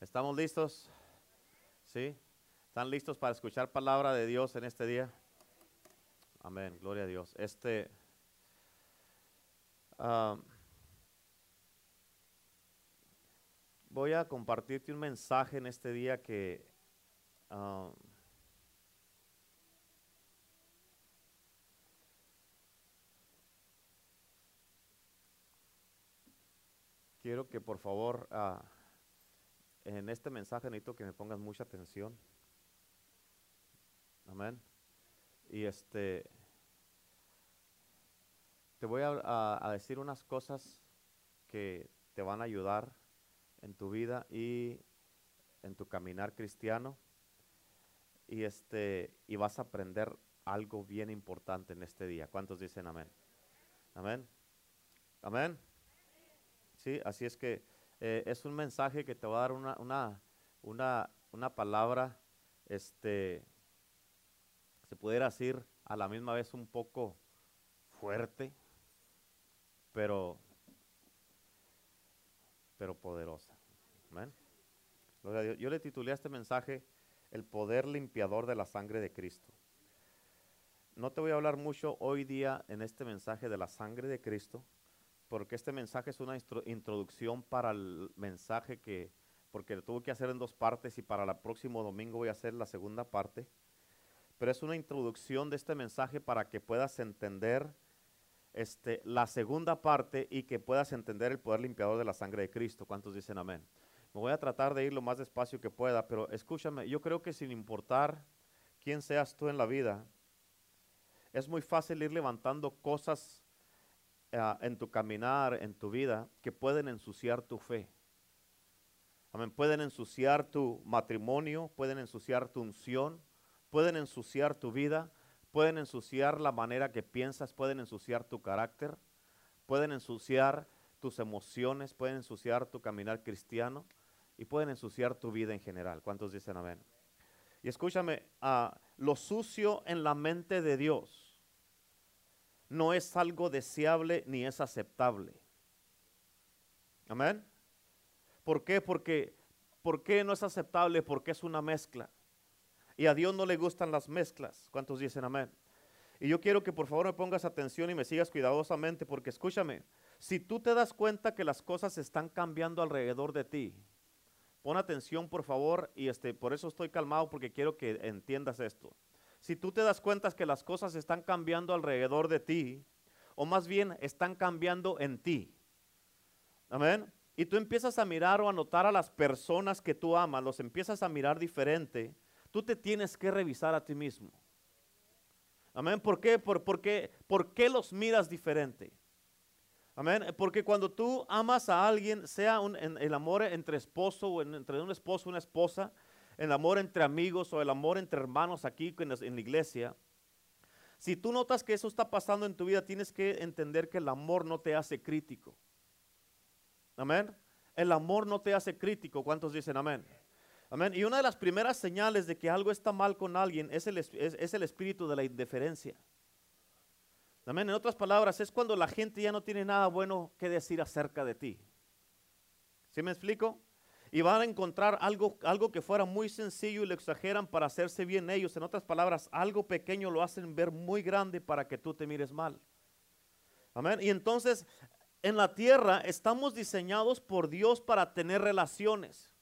¿Estamos listos? ¿Sí? ¿Están listos para escuchar palabra de Dios en este día? Amén, gloria a Dios. Este ah, voy a compartirte un mensaje en este día que ah, quiero que por favor ah, en este mensaje necesito que me pongas mucha atención. Amén. Y este, te voy a, a, decir unas cosas que te van a ayudar en tu vida y en tu caminar cristiano. Y este, y vas a aprender algo bien importante en este día. ¿Cuántos dicen amén? Amén. Amén. Sí, así es que eh, es un mensaje que te va a dar una, una, una, una palabra, este, se pudiera decir a la misma vez un poco fuerte, pero, pero poderosa. Yo le titulé a este mensaje El poder limpiador de la sangre de Cristo. No te voy a hablar mucho hoy día en este mensaje de la sangre de Cristo, porque este mensaje es una introducción para el mensaje que, porque lo tuve que hacer en dos partes y para el próximo domingo voy a hacer la segunda parte. Pero es una introducción de este mensaje para que puedas entender este, la segunda parte y que puedas entender el poder limpiador de la sangre de Cristo. ¿Cuántos dicen amén? Me voy a tratar de ir lo más despacio que pueda, pero escúchame, yo creo que sin importar quién seas tú en la vida, es muy fácil ir levantando cosas uh, en tu caminar, en tu vida, que pueden ensuciar tu fe. Amén. Pueden ensuciar tu matrimonio, pueden ensuciar tu unción, pueden ensuciar tu vida, pueden ensuciar la manera que piensas, pueden ensuciar tu carácter, pueden ensuciar tus emociones, pueden ensuciar tu caminar cristiano y pueden ensuciar tu vida en general. ¿Cuántos dicen amén? Y escúchame, uh, lo sucio en la mente de Dios no es algo deseable ni es aceptable. Amén. ¿Por qué? Porque ¿por qué no es aceptable? Porque es una mezcla. Y a Dios no le gustan las mezclas. ¿Cuántos dicen amén? Y yo quiero que por favor me pongas atención y me sigas cuidadosamente porque escúchame, si tú te das cuenta que las cosas están cambiando alrededor de ti, pon atención por favor y este por eso estoy calmado porque quiero que entiendas esto si tú te das cuenta que las cosas están cambiando alrededor de ti, o más bien están cambiando en ti. Amén. Y tú empiezas a mirar o a notar a las personas que tú amas, los empiezas a mirar diferente, tú te tienes que revisar a ti mismo. Amén. ¿Por qué? ¿Por, qué, ¿Por qué los miras diferente? Amén. Porque cuando tú amas a alguien, sea un, el amor entre esposo o entre un esposo una esposa, el amor entre amigos o el amor entre hermanos aquí en la iglesia, si tú notas que eso está pasando en tu vida, tienes que entender que el amor no te hace crítico. Amén. El amor no te hace crítico. ¿Cuántos dicen amén? Amén. Y una de las primeras señales de que algo está mal con alguien es el, es el espíritu de la indiferencia. Amén. En otras palabras, es cuando la gente ya no tiene nada bueno que decir acerca de ti. ¿Sí me explico? Y van a encontrar algo, algo que fuera muy sencillo y lo exageran para hacerse bien ellos. En otras palabras, algo pequeño lo hacen ver muy grande para que tú te mires mal. Amén. Y entonces, en la tierra estamos diseñados por Dios para tener relaciones.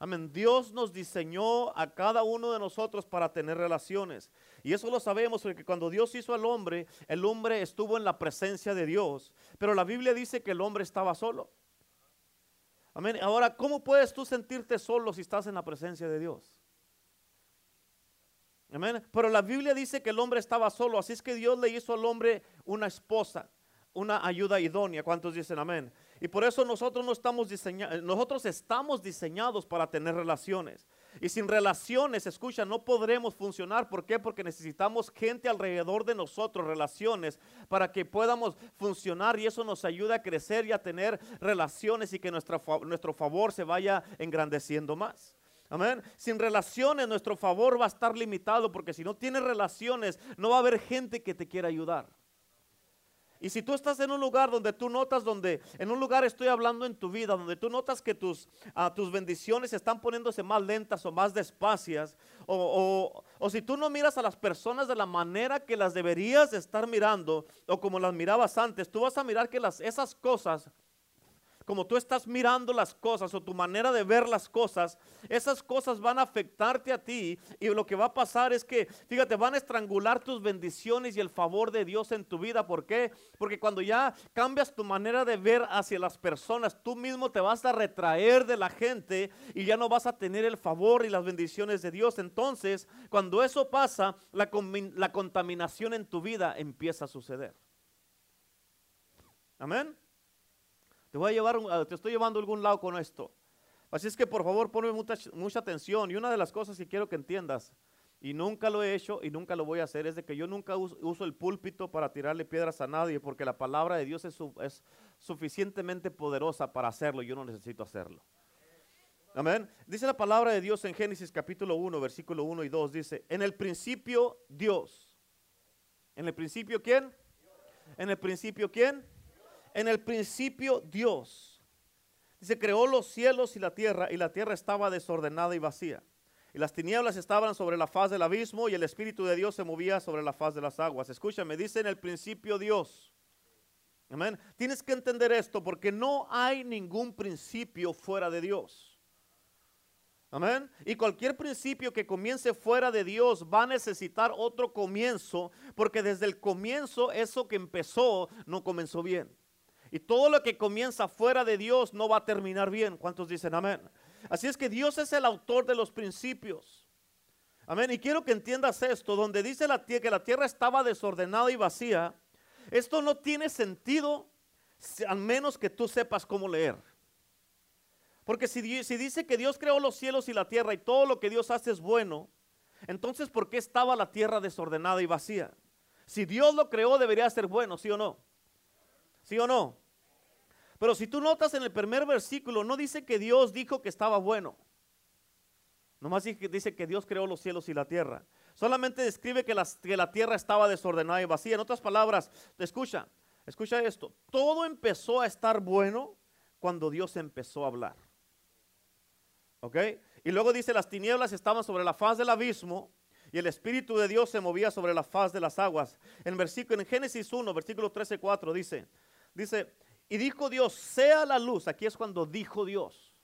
Amén. Dios nos diseñó a cada uno de nosotros para tener relaciones. Y eso lo sabemos porque cuando Dios hizo al hombre, el hombre estuvo en la presencia de Dios. Pero la Biblia dice que el hombre estaba solo. Amén. Ahora, ¿cómo puedes tú sentirte solo si estás en la presencia de Dios? Amén. Pero la Biblia dice que el hombre estaba solo, así es que Dios le hizo al hombre una esposa, una ayuda idónea. ¿Cuántos dicen amén? Y por eso nosotros no estamos diseñados, nosotros estamos diseñados para tener relaciones. Y sin relaciones, escucha, no podremos funcionar. ¿Por qué? Porque necesitamos gente alrededor de nosotros, relaciones, para que podamos funcionar y eso nos ayuda a crecer y a tener relaciones y que nuestra, nuestro favor se vaya engrandeciendo más. Amén. Sin relaciones nuestro favor va a estar limitado porque si no tienes relaciones no va a haber gente que te quiera ayudar. Y si tú estás en un lugar donde tú notas, donde en un lugar estoy hablando en tu vida, donde tú notas que tus, ah, tus bendiciones están poniéndose más lentas o más despacias, o, o, si tú no miras a las personas de la manera que las deberías estar mirando, o como las mirabas antes, tú vas a mirar que las, esas cosas como tú estás mirando las cosas o tu manera de ver las cosas, esas cosas van a afectarte a ti y lo que va a pasar es que, fíjate, van a estrangular tus bendiciones y el favor de Dios en tu vida. ¿Por qué? Porque cuando ya cambias tu manera de ver hacia las personas, tú mismo te vas a retraer de la gente y ya no vas a tener el favor y las bendiciones de Dios. Entonces, cuando eso pasa, la, la contaminación en tu vida empieza a suceder. Amén. Te voy a llevar, te estoy llevando a algún lado con esto. Así es que por favor ponme mucha, mucha atención. Y una de las cosas que quiero que entiendas, y nunca lo he hecho y nunca lo voy a hacer, es de que yo nunca uso, el púlpito para tirarle piedras a nadie, porque la palabra de Dios es, es suficientemente poderosa para hacerlo. Yo no necesito hacerlo. Amén. Dice la palabra de Dios en Génesis capítulo 1, versículo 1 y 2. Dice, en el principio Dios. ¿En el principio quién? ¿En el principio quién? En el principio Dios. Dice, creó los cielos y la tierra y la tierra estaba desordenada y vacía. Y las tinieblas estaban sobre la faz del abismo y el Espíritu de Dios se movía sobre la faz de las aguas. Escúchame, dice en el principio Dios. Amén. Tienes que entender esto porque no hay ningún principio fuera de Dios. Amén. Y cualquier principio que comience fuera de Dios va a necesitar otro comienzo porque desde el comienzo eso que empezó no comenzó bien. Y todo lo que comienza fuera de Dios no va a terminar bien. ¿Cuántos dicen amén? Así es que Dios es el autor de los principios. Amén. Y quiero que entiendas esto, donde dice la que la tierra estaba desordenada y vacía, esto no tiene sentido al menos que tú sepas cómo leer. Porque si dice que Dios creó los cielos y la tierra y todo lo que Dios hace es bueno, entonces ¿por qué estaba la tierra desordenada y vacía? Si Dios lo creó debería ser bueno, ¿sí o no? ¿Sí o no? Pero si tú notas en el primer versículo, no dice que Dios dijo que estaba bueno. Nomás dice que Dios creó los cielos y la tierra. Solamente describe que, que la tierra estaba desordenada y vacía. En otras palabras, escucha, escucha esto. Todo empezó a estar bueno cuando Dios empezó a hablar. ¿Ok? Y luego dice, las tinieblas estaban sobre la faz del abismo y el Espíritu de Dios se movía sobre la faz de las aguas. En, versículo, en Génesis 1, versículo 13, 4 dice, Dice, y dijo Dios, sea la luz. Aquí es cuando dijo Dios.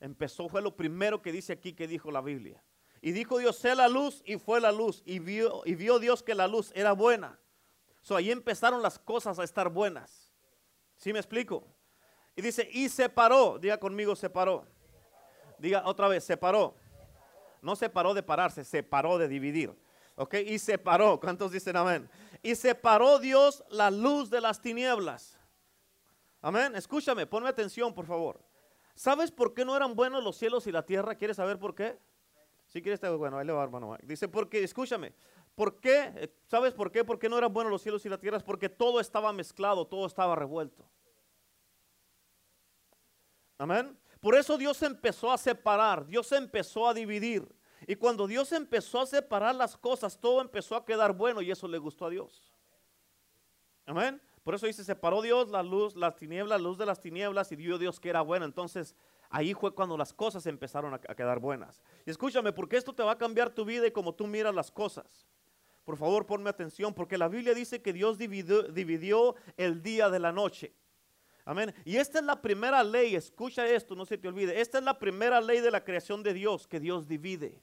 Empezó, fue lo primero que dice aquí que dijo la Biblia. Y dijo Dios, sea la luz, y fue la luz. Y vio, y vio Dios que la luz era buena. So, ahí empezaron las cosas a estar buenas. ¿Sí me explico? Y dice, y separó. Diga conmigo, separó. Diga otra vez, separó. No separó de pararse, separó de dividir. ¿Ok? Y separó. ¿Cuántos dicen amén? Y separó Dios la luz de las tinieblas. Amén. Escúchame, ponme atención, por favor. ¿Sabes por qué no eran buenos los cielos y la tierra? ¿Quieres saber por qué? Si quieres, bueno, ahí le va, hermano. Dice, porque, escúchame, ¿por qué? ¿Sabes por qué? ¿Por qué no eran buenos los cielos y la tierra? Es porque todo estaba mezclado, todo estaba revuelto. Amén. Por eso Dios empezó a separar, Dios empezó a dividir. Y cuando Dios empezó a separar las cosas, todo empezó a quedar bueno y eso le gustó a Dios. Amén. Por eso dice, separó Dios la luz, las tinieblas, la luz de las tinieblas y dio Dios que era bueno. Entonces ahí fue cuando las cosas empezaron a, quedar buenas. Y escúchame, porque esto te va a cambiar tu vida y como tú miras las cosas. Por favor, ponme atención, porque la Biblia dice que Dios dividió, dividió el día de la noche. Amén. Y esta es la primera ley, escucha esto, no se te olvide. Esta es la primera ley de la creación de Dios, que Dios divide.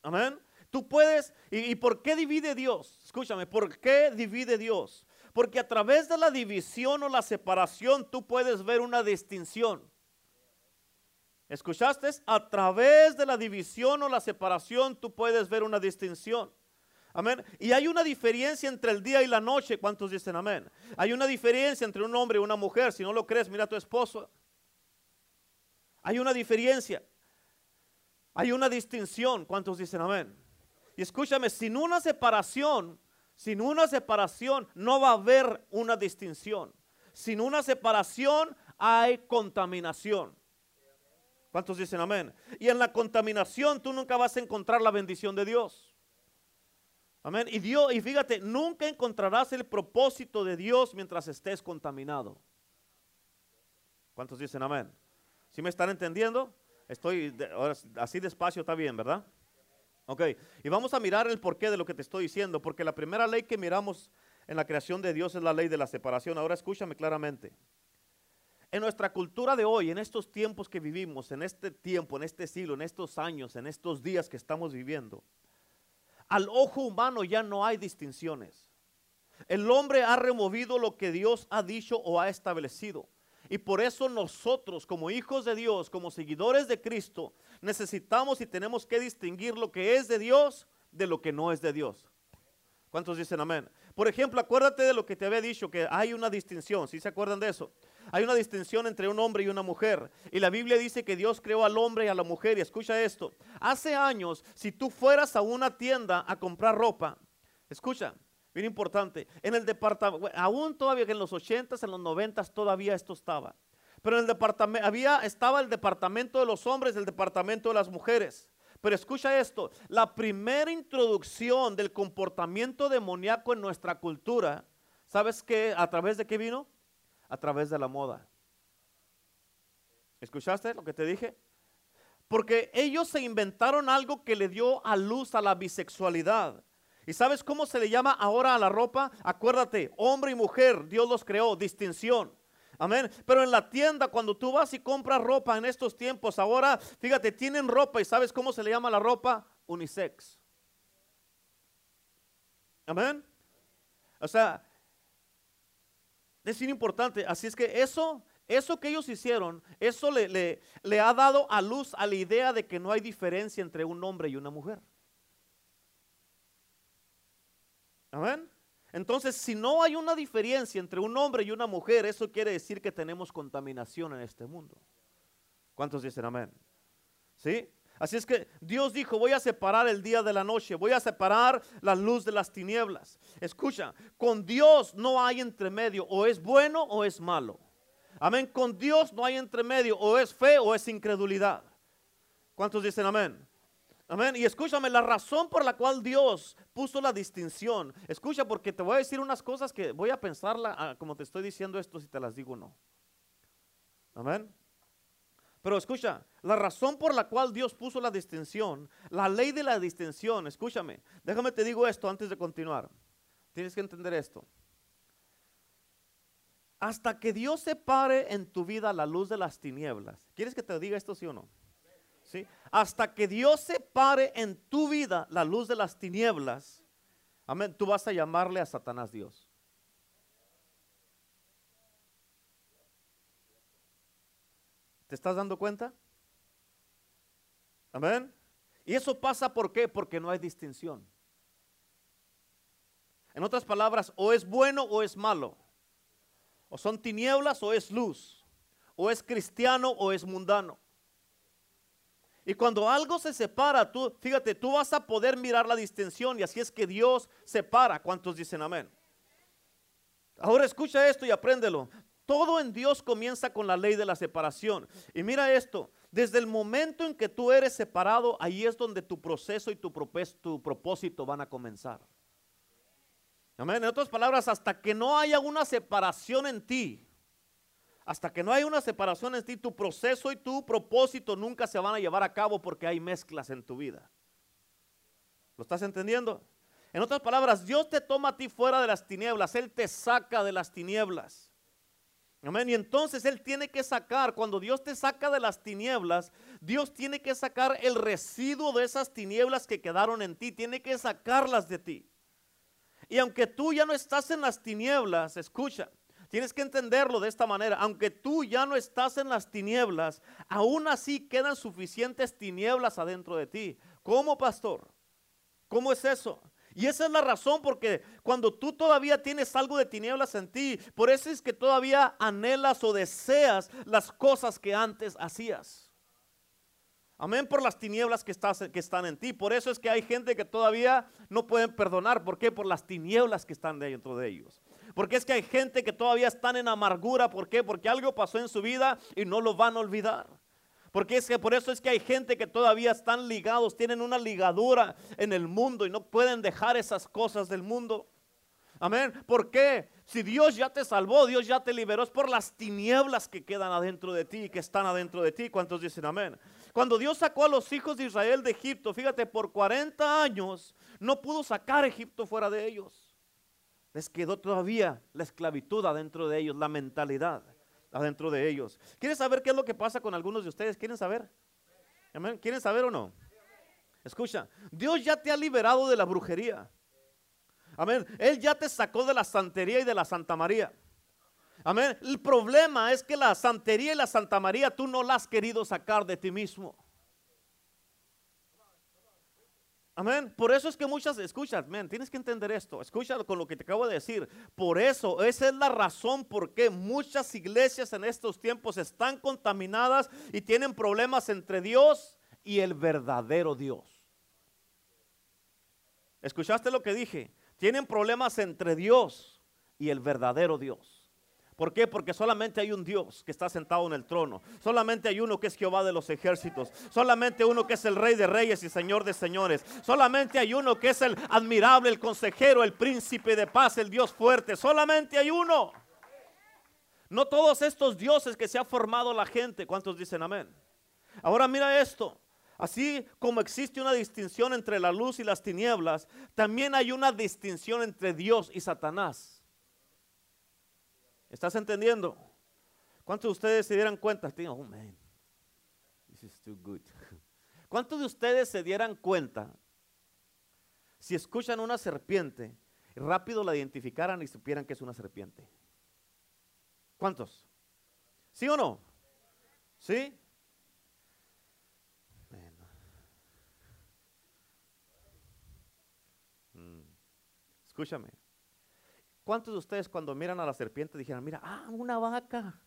Amén. Tú puedes, y, por qué divide Dios? Escúchame, ¿por qué divide Dios? Porque a través de la división o la separación tú puedes ver una distinción. ¿Escuchaste? A través de la división o la separación tú puedes ver una distinción. Amén. Y hay una diferencia entre el día y la noche. ¿Cuántos dicen amén? Hay una diferencia entre un hombre y una mujer. Si no lo crees, mira a tu esposo. Hay una diferencia. Hay una distinción. ¿Cuántos dicen amén? Y escúchame, sin una separación, sin una separación no va a haber una distinción. Sin una separación hay contaminación. ¿Cuántos dicen amén? Y en la contaminación tú nunca vas a encontrar la bendición de Dios. Amén. Y Dios, y fíjate, nunca encontrarás el propósito de Dios mientras estés contaminado. ¿Cuántos dicen amén? ¿Sí me están entendiendo? Estoy, así despacio está bien, ¿verdad? Ok, y vamos a mirar el porqué de lo que te estoy diciendo, porque la primera ley que miramos en la creación de Dios es la ley de la separación. Ahora escúchame claramente. En nuestra cultura de hoy, en estos tiempos que vivimos, en este tiempo, en este siglo, en estos años, en estos días que estamos viviendo, al ojo humano ya no hay distinciones. El hombre ha removido lo que Dios ha dicho o ha establecido. Y por eso nosotros como hijos de Dios, como seguidores de Cristo, necesitamos y tenemos que distinguir lo que es de Dios de lo que no es de Dios. ¿Cuántos dicen amén? Por ejemplo, acuérdate de lo que te había dicho, que hay una distinción, ¿sí se acuerdan de eso? Hay una distinción entre un hombre y una mujer. Y la Biblia dice que Dios creó al hombre y a la mujer. Y escucha esto. Hace años, si tú fueras a una tienda a comprar ropa, escucha, bien importante, en el departamento, aún todavía que en los 80s, en los 90s todavía esto estaba. Pero en el departamento, había, estaba el departamento de los hombres, el departamento de las mujeres. Pero escucha esto, la primera introducción del comportamiento demoníaco en nuestra cultura, ¿sabes qué? ¿A través de qué vino? A través de la moda. ¿Escuchaste lo que te dije? Porque ellos se inventaron algo que le dio a luz a la bisexualidad. ¿Y sabes cómo se le llama ahora a la ropa? Acuérdate, hombre y mujer, Dios los creó, distinción. Amén. Pero en la tienda, cuando tú vas y compras ropa en estos tiempos, ahora, fíjate, tienen ropa y ¿sabes cómo se le llama la ropa? Unisex. Amén. O sea, es importante. Así es que eso, eso que ellos hicieron, eso le, le, le ha dado a luz a la idea de que no hay diferencia entre un hombre y una mujer. Amén. Entonces, si no hay una diferencia entre un hombre y una mujer, eso quiere decir que tenemos contaminación en este mundo. ¿Cuántos dicen amén? ¿Sí? Así es que Dios dijo, voy a separar el día de la noche, voy a separar la luz de las tinieblas. Escucha, con Dios no hay entremedio, o es bueno o es malo. Amén, con Dios no hay entremedio, o es fe o es incredulidad. ¿Cuántos dicen amén? Amén. Y escúchame, la razón por la cual Dios puso la distinción. Escucha, porque te voy a decir unas cosas que voy a pensarla ah, como te estoy diciendo esto, si te las digo o no. Amén. Pero escucha, la razón por la cual Dios puso la distinción, la ley de la distinción, escúchame, déjame te digo esto antes de continuar. Tienes que entender esto. Hasta que Dios separe en tu vida la luz de las tinieblas. ¿Quieres que te diga esto sí o no? Hasta que Dios separe en tu vida la luz de las tinieblas, amén, tú vas a llamarle a Satanás Dios. ¿Te estás dando cuenta? Amén. Y eso pasa ¿por qué? Porque no hay distinción. En otras palabras, o es bueno o es malo. O son tinieblas o es luz. O es cristiano o es mundano. Y cuando algo se separa, tú, fíjate, tú vas a poder mirar la distinción y así es que Dios separa. ¿Cuántos dicen amén? Ahora escucha esto y apréndelo. Todo en Dios comienza con la ley de la separación. Y mira esto, desde el momento en que tú eres separado, ahí es donde tu proceso y tu, tu propósito van a comenzar. Amén. En otras palabras, hasta que no haya una separación en ti, hasta que no hay una separación en ti, tu proceso y tu propósito nunca se van a llevar a cabo porque hay mezclas en tu vida. ¿Lo estás entendiendo? En otras palabras, Dios te toma a ti fuera de las tinieblas, Él te saca de las tinieblas. Amén. Y entonces Él tiene que sacar, cuando Dios te saca de las tinieblas, Dios tiene que sacar el residuo de esas tinieblas que quedaron en ti, tiene que sacarlas de ti. Y aunque tú ya no estás en las tinieblas, escucha, Tienes que entenderlo de esta manera. Aunque tú ya no estás en las tinieblas, aún así quedan suficientes tinieblas adentro de ti. ¿Cómo, pastor? ¿Cómo es eso? Y esa es la razón porque cuando tú todavía tienes algo de tinieblas en ti, por eso es que todavía anhelas o deseas las cosas que antes hacías. Amén por las tinieblas que, que están en ti. Por eso es que hay gente que todavía no pueden perdonar. ¿Por qué? Por las tinieblas que están dentro de ellos. Porque es que hay gente que todavía están en amargura. ¿Por qué? Porque algo pasó en su vida y no lo van a olvidar. Porque es que por eso es que hay gente que todavía están ligados, tienen una ligadura en el mundo y no pueden dejar esas cosas del mundo. Amén. ¿Por qué? Si Dios ya te salvó, Dios ya te liberó, es por las tinieblas que quedan adentro de ti, que están adentro de ti. ¿Cuántos dicen amén? Cuando Dios sacó a los hijos de Israel de Egipto, fíjate, por 40 años no pudo sacar Egipto fuera de ellos. Les quedó todavía la esclavitud adentro de ellos, la mentalidad adentro de ellos. ¿Quieren saber qué es lo que pasa con algunos de ustedes? ¿Quieren saber? Amén. ¿Quieren saber o no? Escucha, Dios ya te ha liberado de la brujería. Amén. Él ya te sacó de la santería y de la Santa María. Amén. El problema es que la santería y la Santa María tú no la has querido sacar de ti mismo. Amén. Por eso es que muchas, escuchas, amén, tienes que entender esto. Escúchalo con lo que te acabo de decir. Por eso, esa es la razón por qué muchas iglesias en estos tiempos están contaminadas y tienen problemas entre Dios y el verdadero Dios. ¿Escuchaste lo que dije? Tienen problemas entre Dios y el verdadero Dios. ¿Por qué? Porque solamente hay un Dios que está sentado en el trono. Solamente hay uno que es Jehová de los ejércitos. Solamente uno que es el rey de reyes y señor de señores. Solamente hay uno que es el admirable, el consejero, el príncipe de paz, el Dios fuerte. Solamente hay uno. No todos estos dioses que se ha formado la gente. ¿Cuántos dicen amén? Ahora mira esto. Así como existe una distinción entre la luz y las tinieblas, también hay una distinción entre Dios y Satanás. ¿Estás entendiendo? ¿Cuántos de ustedes se dieran cuenta? Oh man, this is too good. ¿Cuántos de ustedes se dieran cuenta si escuchan una serpiente, rápido la identificaran y supieran que es una serpiente? ¿Cuántos? ¿Sí o no? ¿Sí? Mm. Escúchame. ¿Cuántos de ustedes cuando miran a la serpiente dijeran, mira, ah, una vaca?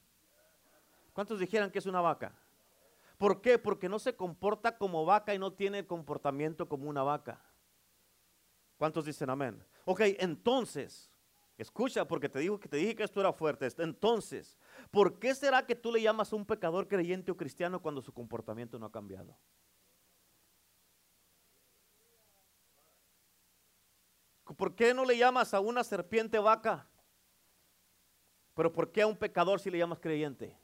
¿Cuántos dijeran que es una vaca? ¿Por qué? Porque no se comporta como vaca y no tiene comportamiento como una vaca. ¿Cuántos dicen amén? Ok, entonces, escucha, porque te digo que te dije que esto era fuerte. Entonces, ¿por qué será que tú le llamas a un pecador creyente o cristiano cuando su comportamiento no ha cambiado? ¿Por qué no le llamas a una serpiente vaca? Pero ¿por qué a un pecador si le llamas creyente?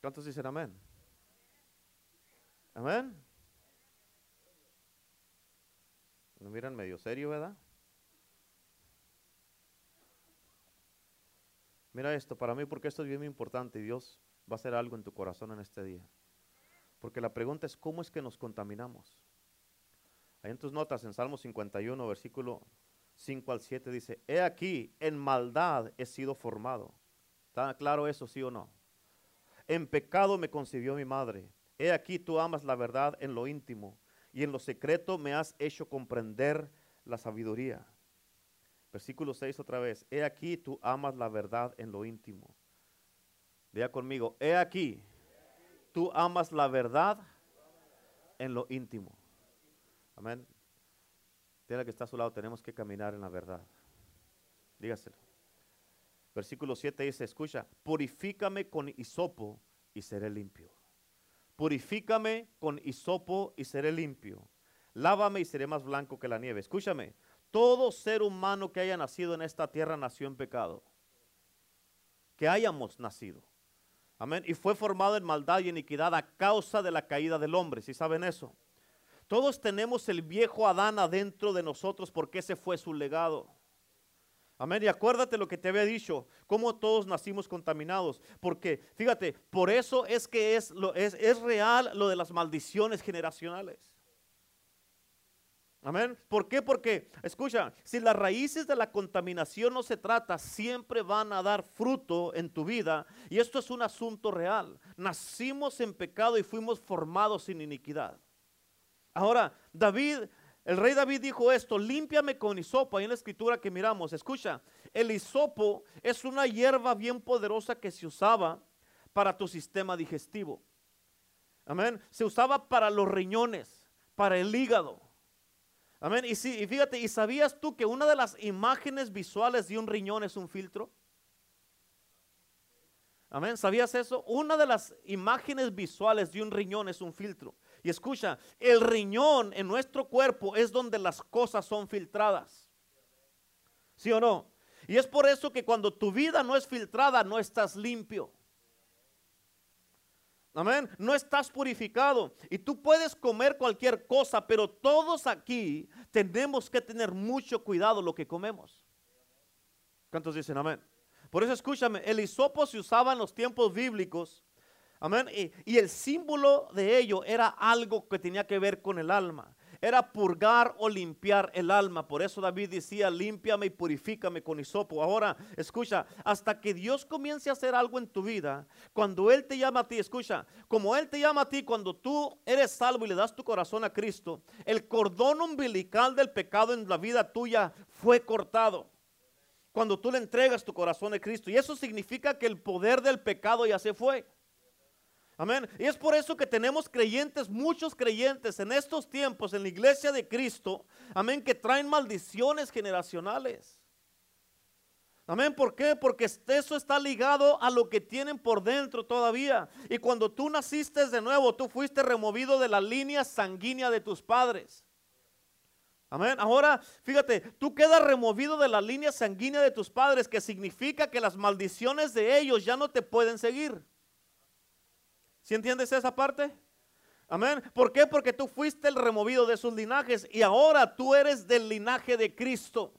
¿Cuántos dicen amén? Amén. Me miran medio serio, ¿verdad? Mira esto, para mí, porque esto es bien importante y Dios va a hacer algo en tu corazón en este día. Porque la pregunta es, ¿cómo es que nos contaminamos? Ahí en tus notas, en Salmo 51, versículo 5 al 7, dice, He aquí, en maldad he sido formado. ¿Está claro eso, sí o no? En pecado me concibió mi madre. He aquí, tú amas la verdad en lo íntimo, y en lo secreto me has hecho comprender la sabiduría. Versículo 6 otra vez. He aquí, tú amas la verdad en lo íntimo. Vea conmigo, he aquí, tú amas la verdad en lo íntimo. Amén. Tiene que está a su lado, tenemos que caminar en la verdad. Dígaselo. Versículo 7 dice, escucha, purifícame con hisopo y seré limpio. Purifícame con hisopo y seré limpio. Lávame y seré más blanco que la nieve. Escúchame, todo ser humano que haya nacido en esta tierra nació en pecado. Que hayamos nacido. Amén. Y fue formado en maldad y iniquidad a causa de la caída del hombre. ¿Sí saben eso? Todos tenemos el viejo Adán adentro de nosotros porque ese fue su legado. Amén. Y acuérdate lo que te había dicho, cómo todos nacimos contaminados. Porque, fíjate, por eso es que es, lo, es, es real lo de las maldiciones generacionales. Amén. ¿Por qué? Porque, escucha, si las raíces de la contaminación no se trata, siempre van a dar fruto en tu vida. Y esto es un asunto real. Nacimos en pecado y fuimos formados sin iniquidad. Ahora, David, el rey David dijo esto, límpiame con hisopo. Ahí en la escritura que miramos, escucha, el hisopo es una hierba bien poderosa que se usaba para tu sistema digestivo. Amén. Se usaba para los riñones, para el hígado Amén. Y, sí, y fíjate, ¿y sabías tú que una de las imágenes visuales de un riñón es un filtro? Amén. ¿Sabías eso? Una de las imágenes visuales de un riñón es un filtro. Y escucha, el riñón en nuestro cuerpo es donde las cosas son filtradas. ¿Sí o no? Y es por eso que cuando tu vida no es filtrada, no estás limpio. Amén. No estás purificado. Y tú puedes comer cualquier cosa, pero todos aquí tenemos que tener mucho cuidado lo que comemos. ¿Cuántos dicen amén? Por eso escúchame, el hisopo se usaba en los tiempos bíblicos. Amén. Y, y el símbolo de ello era algo que tenía que ver con el alma era purgar o limpiar el alma. Por eso David decía, límpiame y purifícame con hisopo. Ahora, escucha, hasta que Dios comience a hacer algo en tu vida, cuando Él te llama a ti, escucha, como Él te llama a ti, cuando tú eres salvo y le das tu corazón a Cristo, el cordón umbilical del pecado en la vida tuya fue cortado. Cuando tú le entregas tu corazón a Cristo. Y eso significa que el poder del pecado ya se fue. Amén. Y es por eso que tenemos creyentes, muchos creyentes en estos tiempos en la iglesia de Cristo, amén, que traen maldiciones generacionales. Amén, ¿por qué? Porque eso está ligado a lo que tienen por dentro todavía. Y cuando tú naciste de nuevo, tú fuiste removido de la línea sanguínea de tus padres. Amén. Ahora, fíjate, tú quedas removido de la línea sanguínea de tus padres, que significa que las maldiciones de ellos ya no te pueden seguir. ¿Sí entiendes esa parte? Amén. ¿Por qué? Porque tú fuiste el removido de sus linajes y ahora tú eres del linaje de Cristo.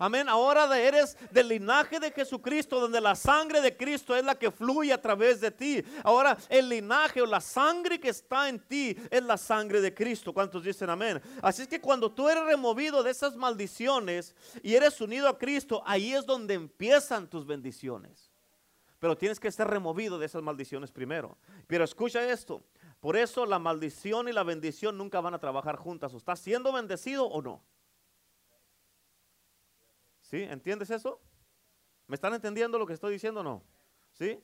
Amén. Ahora eres del linaje de Jesucristo, donde la sangre de Cristo es la que fluye a través de ti. Ahora el linaje o la sangre que está en ti es la sangre de Cristo. ¿Cuántos dicen amén? Así es que cuando tú eres removido de esas maldiciones y eres unido a Cristo, ahí es donde empiezan tus bendiciones. Pero tienes que ser removido de esas maldiciones primero. Pero escucha esto. Por eso la maldición y la bendición nunca van a trabajar juntas. ¿O ¿Estás siendo bendecido o no? ¿Sí? ¿Entiendes eso? ¿Me están entendiendo lo que estoy diciendo o no? ¿Sí?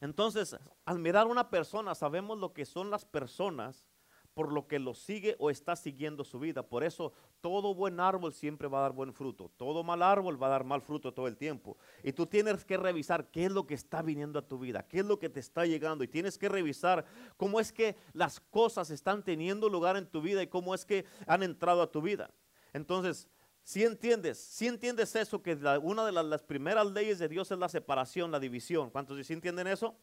Entonces, al mirar una persona, sabemos lo que son las personas por lo que lo sigue o está siguiendo su vida. Por eso todo buen árbol siempre va a dar buen fruto. Todo mal árbol va a dar mal fruto todo el tiempo. Y tú tienes que revisar qué es lo que está viniendo a tu vida, qué es lo que te está llegando. Y tienes que revisar cómo es que las cosas están teniendo lugar en tu vida y cómo es que han entrado a tu vida. Entonces, si entiendes, si entiendes eso, que una de las, primeras leyes de Dios es la separación, la división. ¿Cuántos sí entienden eso?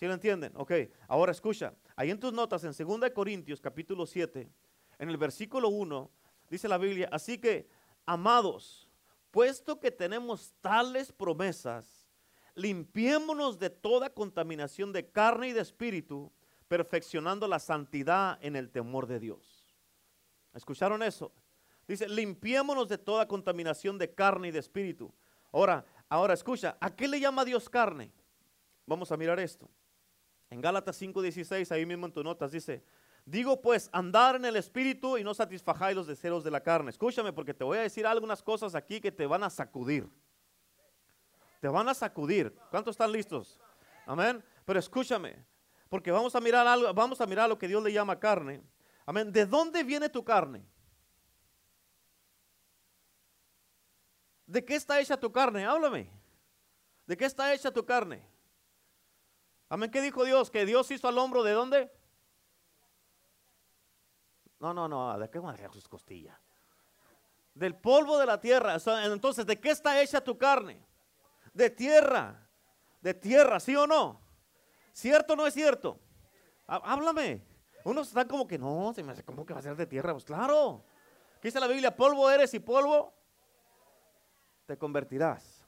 ¿Sí lo entienden? Ok, ahora escucha. Ahí en tus notas, en 2 Corintios capítulo 7, en el versículo 1, dice la Biblia, así que, amados, puesto que tenemos tales promesas, limpiémonos de toda contaminación de carne y de espíritu, perfeccionando la santidad en el temor de Dios. ¿Escucharon eso? Dice, limpiémonos de toda contaminación de carne y de espíritu. Ahora, ahora escucha, ¿a qué le llama Dios carne? Vamos a mirar esto. En Gálatas 5:16, ahí mismo en tus notas, dice, digo pues, andar en el espíritu y no satisfajáis los deseos de la carne. Escúchame porque te voy a decir algunas cosas aquí que te van a sacudir. Te van a sacudir. ¿Cuántos están listos? Amén. Pero escúchame, porque vamos a mirar algo, vamos a mirar lo que Dios le llama carne. Amén. ¿De dónde viene tu carne? ¿De qué está hecha tu carne? Háblame. ¿De qué está hecha tu carne? Amén. ¿Qué dijo Dios? Que Dios hizo al hombro de dónde? No, no, no. ¿De qué van a sus costillas? Del polvo de la tierra. Entonces, ¿de qué está hecha tu carne? De tierra. De tierra, ¿sí o no? ¿Cierto o no es cierto? Háblame. Unos están como que no, se me hace como que va a ser de tierra. Pues claro. ¿Qué dice la Biblia? Polvo eres y polvo te convertirás.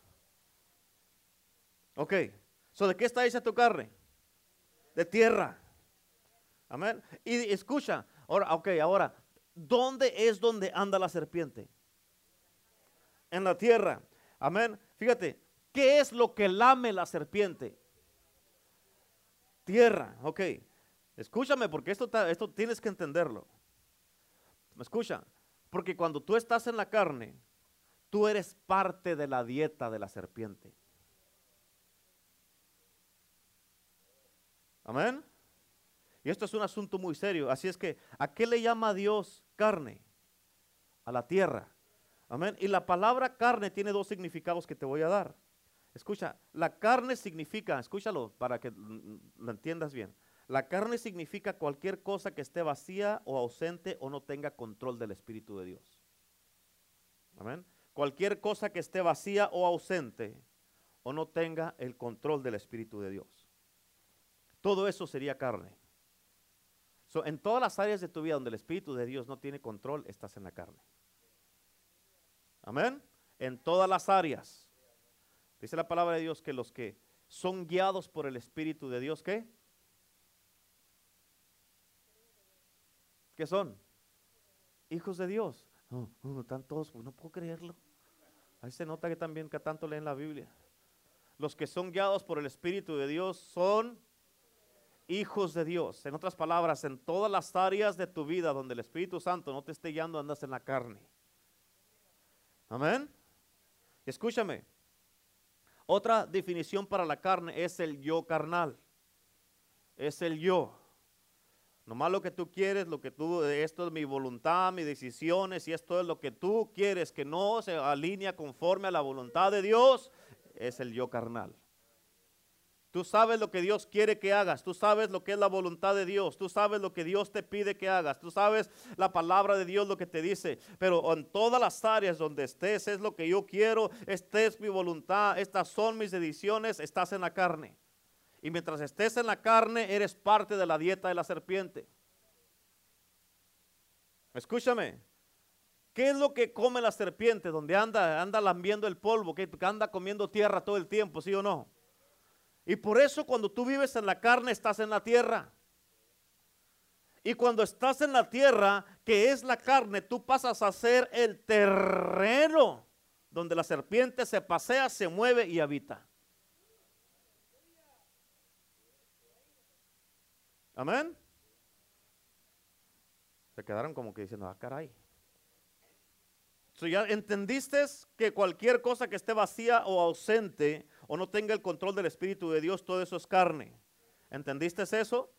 Ok. ¿De qué está hecha tu carne? De tierra. Amén. Y escucha, ahora, ok, ahora, ¿dónde es donde anda la serpiente? En la tierra. Amén. Fíjate, ¿qué es lo que lame la serpiente? Tierra, ok. Escúchame, porque esto, esto tienes que entenderlo. ¿Me escucha? Porque cuando tú estás en la carne, tú eres parte de la dieta de la serpiente. Amén. Y esto es un asunto muy serio. Así es que, ¿a qué le llama Dios carne? A la tierra. Amén. Y la palabra carne tiene dos significados que te voy a dar. Escucha, la carne significa, escúchalo para que lo entiendas bien. La carne significa cualquier cosa que esté vacía o ausente o no tenga control del Espíritu de Dios. Amén. Cualquier cosa que esté vacía o ausente o no tenga el control del Espíritu de Dios. Todo eso sería carne. en todas las áreas de tu vida donde el Espíritu de Dios no tiene control, estás en la carne. Amén. En todas las áreas. Dice la palabra de Dios que los que son guiados por el Espíritu de Dios, ¿qué? ¿Qué son? Hijos de Dios. No, no, están todos, no puedo creerlo. Ahí se nota que también que tanto leen la Biblia. Los que son guiados por el Espíritu de Dios son hijos de Dios. En otras palabras, en todas las áreas de tu vida donde el Espíritu Santo no te esté guiando, andas en la carne. Amén. Escúchame. Otra definición para la carne es el yo carnal. Es el yo. Nomás lo que tú quieres, lo que tú, esto es mi voluntad, mis decisiones, y esto es lo que tú quieres, que no se alinea conforme a la voluntad de Dios, es el yo carnal. Tú sabes lo que Dios quiere que hagas, tú sabes lo que es la voluntad de Dios, tú sabes lo que Dios te pide que hagas, tú sabes la palabra de Dios lo que te dice, pero en todas las áreas donde estés es lo que yo quiero, esta es mi voluntad, estas son mis decisiones, estás en la carne. Y mientras estés en la carne, eres parte de la dieta de la serpiente. Escúchame. ¿Qué es lo que come la serpiente? Donde anda, anda lambiendo el polvo, que anda comiendo tierra todo el tiempo, ¿sí o no? Y por eso cuando tú vives en la carne, estás en la tierra. Y cuando estás en la tierra, que es la carne, tú pasas a ser el terreno donde la serpiente se pasea, se mueve y habita. Amén. Se quedaron como que diciendo, ah, caray. ya entendiste que cualquier cosa que esté vacía o ausente o no tenga el control del Espíritu de Dios, todo eso es carne. ¿Entendiste eso?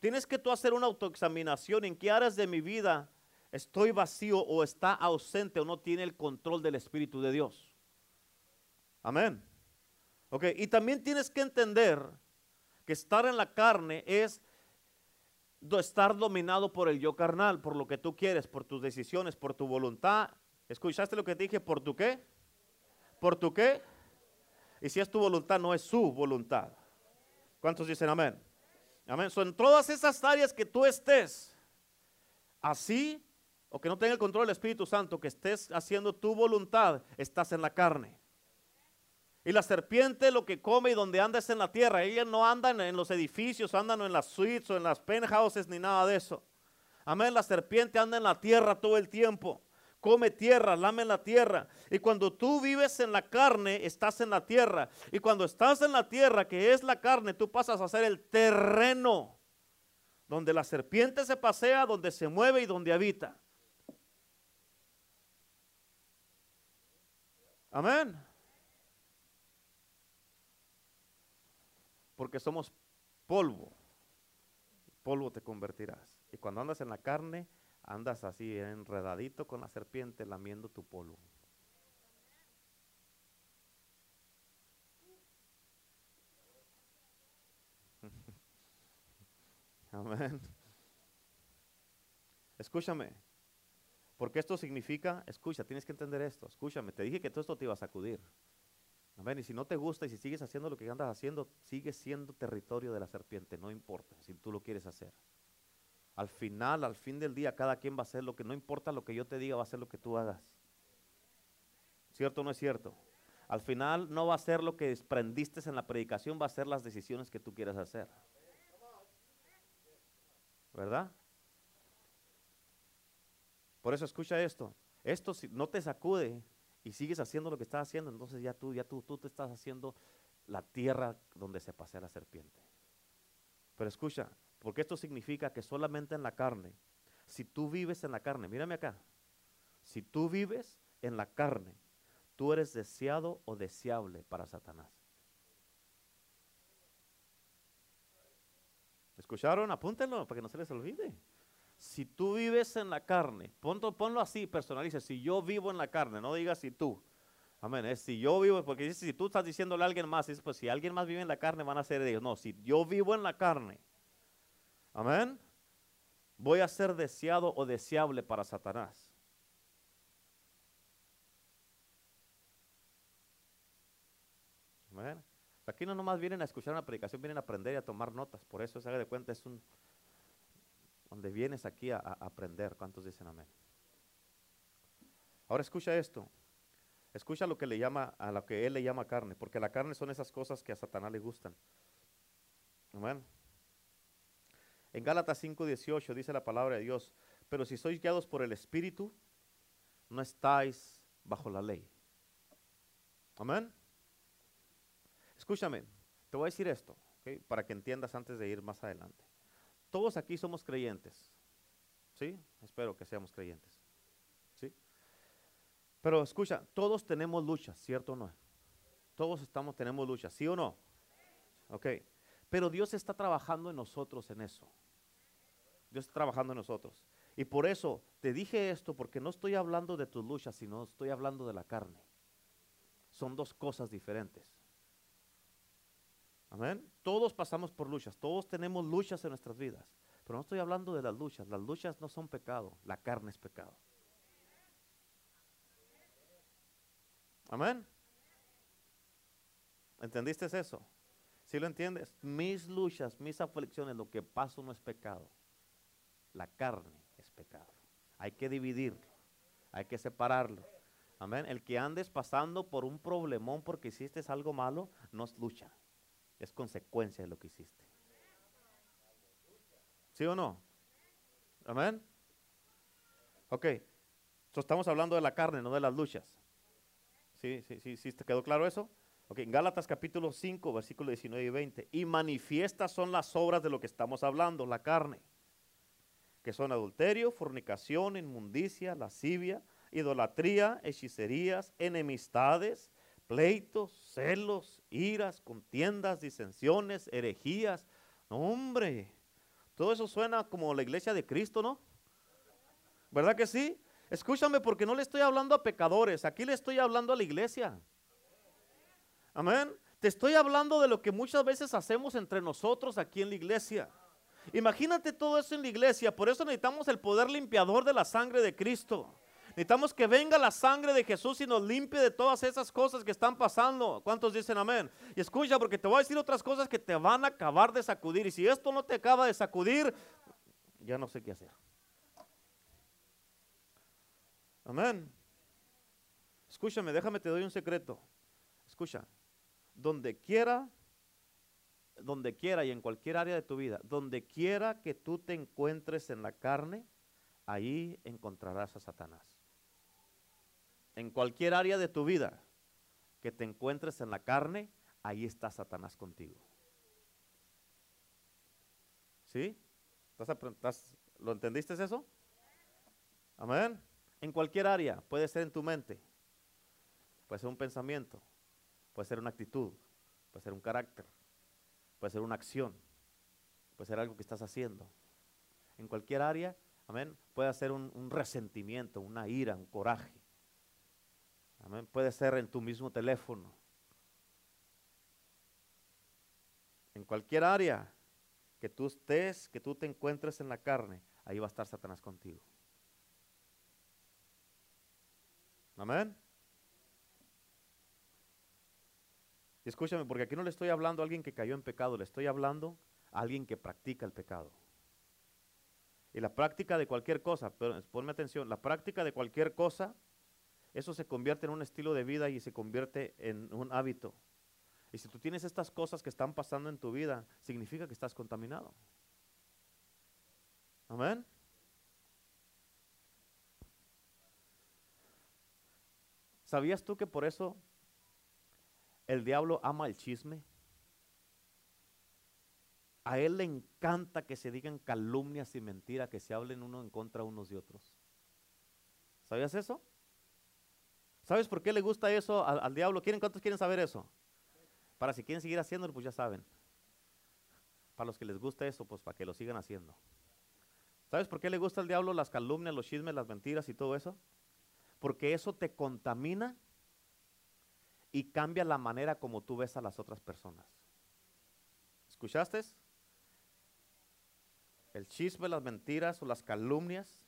Tienes que tú hacer una autoexaminación en qué áreas de mi vida estoy vacío o está ausente o no tiene el control del Espíritu de Dios. Amén. Ok, y también tienes que entender que estar en la carne es estar dominado por el yo carnal, por lo que tú quieres, por tus decisiones, por tu voluntad. ¿Escuchaste lo que te dije? ¿Por tu qué? ¿Por tu qué? Y si es tu voluntad, no es su voluntad. ¿Cuántos dicen amén? Amén. Son todas esas áreas que tú estés así, o que no tenga el control del Espíritu Santo, que estés haciendo tu voluntad, estás en la carne. Y la serpiente lo que come y donde anda es en la tierra. Ella no anda en los edificios, andan en las suites o en las penthouses ni nada de eso. Amén. La serpiente anda en la tierra todo el tiempo. Come tierra, lame la tierra. Y cuando tú vives en la carne, estás en la tierra. Y cuando estás en la tierra, que es la carne, tú pasas a ser el terreno donde la serpiente se pasea, donde se mueve y donde habita. Amén. porque somos polvo. Polvo te convertirás. Y cuando andas en la carne, andas así enredadito con la serpiente lamiendo tu polvo. Amén. Escúchame. Porque esto significa, escucha, tienes que entender esto. Escúchame, te dije que todo esto te iba a sacudir. Amén. Y si no te gusta y si sigues haciendo lo que andas haciendo, sigue siendo territorio de la serpiente, no importa si tú lo quieres hacer. Al final, al fin del día, cada quien va a hacer lo que no importa lo que yo te diga, va a hacer lo que tú hagas. ¿Cierto o no es cierto? Al final no va a ser lo que desprendiste en la predicación, va a ser las decisiones que tú quieras hacer. ¿Verdad? Por eso escucha esto. Esto si no te sacude, y sigues haciendo lo que estás haciendo, entonces ya tú, ya tú, tú te estás haciendo la tierra donde se pasea la serpiente. Pero escucha, porque esto significa que solamente en la carne, si tú vives en la carne, mírame acá, si tú vives en la carne, tú eres deseado o deseable para Satanás. ¿Escucharon? Apúntenlo para que no se les olvide. Si tú vives en la carne, ponlo, ponlo así, personaliza. Si yo vivo en la carne, no digas si tú. Amén. Es si yo vivo, porque si tú estás diciéndole a alguien más, dice, pues si alguien más vive en la carne, van a ser ellos. No, si yo vivo en la carne, amén, voy a ser deseado o deseable para Satanás. Amén. Aquí no nomás vienen a escuchar una predicación, vienen a aprender y a tomar notas. Por eso se haga de cuenta, es un donde vienes aquí a, aprender. ¿Cuántos dicen amén? Ahora escucha esto. Escucha lo que le llama, a lo que él le llama carne, porque la carne son esas cosas que a Satanás le gustan. Amén. En Gálatas 5:18 dice la palabra de Dios, pero si sois guiados por el Espíritu, no estáis bajo la ley. Amén. Escúchame, te voy a decir esto, para que entiendas antes de ir más adelante. Todos aquí somos creyentes, ¿sí? Espero que seamos creyentes, ¿sí? Pero escucha, todos tenemos luchas, ¿cierto o no? Todos estamos, tenemos luchas, ¿sí o no? Ok. Pero Dios está trabajando en nosotros en eso. Dios está trabajando en nosotros. Y por eso te dije esto, porque no estoy hablando de tus luchas, sino estoy hablando de la carne. Son dos cosas diferentes. Amén. Todos pasamos por luchas, todos tenemos luchas en nuestras vidas. Pero no estoy hablando de las luchas. Las luchas no son pecado, la carne es pecado. Amén. ¿Entendiste eso? Si lo entiendes, mis luchas, mis aflicciones, lo que paso no es pecado. La carne es pecado. Hay que dividirlo, hay que separarlo. Amén. El que andes pasando por un problemón porque hiciste algo malo, no es lucha, es consecuencia de lo que hiciste. ¿Sí o no? Amén. Ok. estamos hablando de la carne, no de las luchas. ¿Sí, sí, sí, sí, quedó claro eso? Ok, en Gálatas capítulo 5, versículo 19 y 20. Y manifiestas son las obras de lo que estamos hablando, la carne, que son adulterio, fornicación, inmundicia, lascivia, idolatría, hechicerías, enemistades, pleitos, celos, iras, contiendas, disensiones, herejías. hombre, todo eso suena como la iglesia de Cristo, ¿no? ¿Verdad que sí? Escúchame porque no le estoy hablando a pecadores, aquí le estoy hablando a la iglesia. Amén. Te estoy hablando de lo que muchas veces hacemos entre nosotros aquí en la iglesia. Imagínate todo eso en la iglesia, por eso necesitamos el poder limpiador de la sangre de Cristo. Necesitamos que venga la sangre de Jesús y nos limpie de todas esas cosas que están pasando. ¿Cuántos dicen amén? Y escucha, porque te voy a decir otras cosas que te van a acabar de sacudir. Y si esto no te acaba de sacudir, ya no sé qué hacer. Amén. Escúchame, déjame, te doy un secreto. Escucha, donde quiera, donde quiera y en cualquier área de tu vida, donde quiera que tú te encuentres en la carne, ahí encontrarás a Satanás. En cualquier área de tu vida que te encuentres en la carne, ahí está Satanás contigo. ¿Sí? ¿Lo entendiste eso? Amén. En cualquier área, puede ser en tu mente, puede ser un pensamiento, puede ser una actitud, puede ser un carácter, puede ser una acción, puede ser algo que estás haciendo. En cualquier área, amén, puede ser un, resentimiento, una ira, un coraje. Amén, puede ser en tu mismo teléfono. En cualquier área que tú estés, que tú te encuentres en la carne, ahí va a estar Satanás contigo. Amén. Escúchame, porque aquí no le estoy hablando a alguien que cayó en pecado, le estoy hablando a alguien que practica el pecado. Y la práctica de cualquier cosa, pero ponme atención, la práctica de cualquier cosa, eso se convierte en un estilo de vida y se convierte en un hábito. Y si tú tienes estas cosas que están pasando en tu vida, significa que estás contaminado. Amén. ¿Sabías tú que por eso el diablo ama el chisme? A él le encanta que se digan calumnias y mentiras, que se hablen uno en contra unos de otros. ¿Sabías eso? ¿Sabes por qué le gusta eso al, diablo? ¿Quieren, ¿Cuántos quieren saber eso? Para si quieren seguir haciéndolo, pues ya saben. Para los que les gusta eso, pues para que lo sigan haciendo. ¿Sabes por qué le gusta al diablo las calumnias, los chismes, las mentiras y todo eso? porque eso te contamina y cambia la manera como tú ves a las otras personas. ¿Escuchaste? El chisme, las mentiras o las calumnias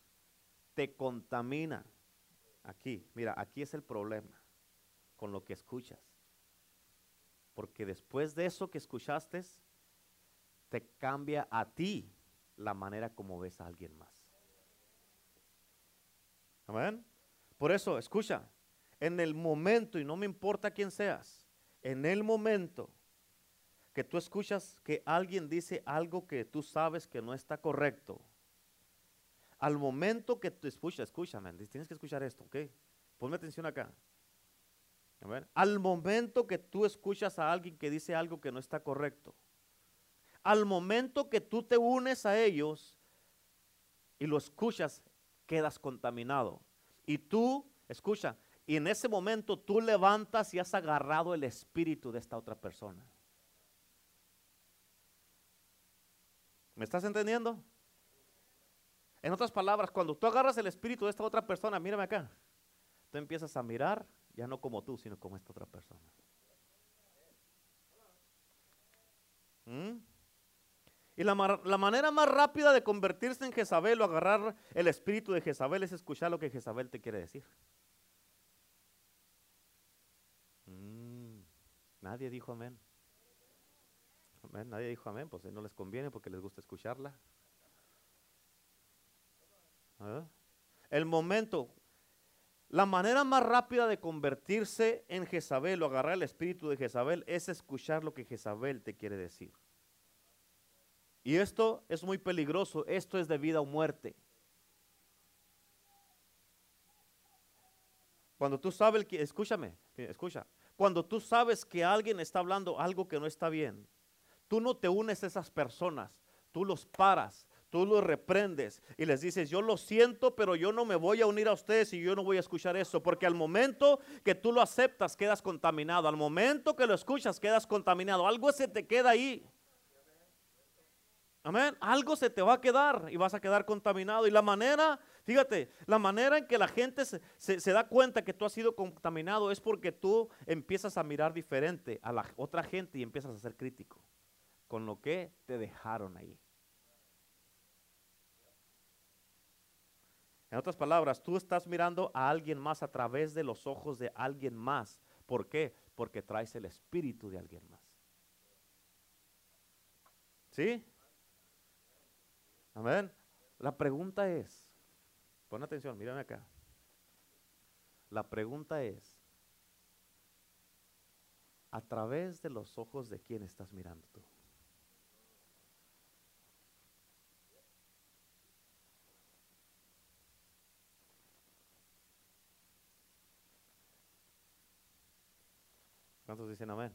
te contamina. Aquí, mira, aquí es el problema con lo que escuchas. Porque después de eso que escuchaste, te cambia a ti la manera como ves a alguien más. Amén. Por eso, escucha, en el momento, y no me importa quién seas, en el momento que tú escuchas que alguien dice algo que tú sabes que no está correcto, al momento que tú escuchas, escúchame, tienes que escuchar esto, ¿ok? Ponme atención acá. Al momento que tú escuchas a alguien que dice algo que no está correcto, al momento que tú te unes a ellos y lo escuchas, quedas contaminado. Y tú, escucha, y en ese momento tú levantas y has agarrado el espíritu de esta otra persona. ¿Me estás entendiendo? En otras palabras, cuando tú agarras el espíritu de esta otra persona, mírame acá, tú empiezas a mirar ya no como tú, sino como esta otra persona. ¿Mm? Y la, manera más rápida de convertirse en Jezabel o agarrar el espíritu de Jezabel es escuchar lo que Jezabel te quiere decir. Nadie dijo amén. amén. Nadie dijo amén, pues no les conviene porque les gusta escucharla. ¿Ah? El momento, la manera más rápida de convertirse en Jezabel o agarrar el espíritu de Jezabel es escuchar lo que Jezabel te quiere decir. Y esto es muy peligroso, esto es de vida o muerte. Cuando tú sabes que, escúchame, escucha, cuando tú sabes que alguien está hablando algo que no está bien, tú no te unes a esas personas, tú los paras, tú los reprendes y les dices, yo lo siento, pero yo no me voy a unir a ustedes y yo no voy a escuchar eso, porque al momento que tú lo aceptas quedas contaminado, al momento que lo escuchas quedas contaminado, algo se te queda ahí. Amén. Algo se te va a quedar y vas a quedar contaminado. Y la manera, fíjate, la manera en que la gente se, se, da cuenta que tú has sido contaminado es porque tú empiezas a mirar diferente a la otra gente y empiezas a ser crítico con lo que te dejaron ahí. En otras palabras, tú estás mirando a alguien más a través de los ojos de alguien más. ¿Por qué? Porque traes el espíritu de alguien más. ¿Sí? Amén. La pregunta es, pon atención, mírame acá. La pregunta es, ¿a través de los ojos de quién estás mirando tú? ¿Cuántos dicen amén?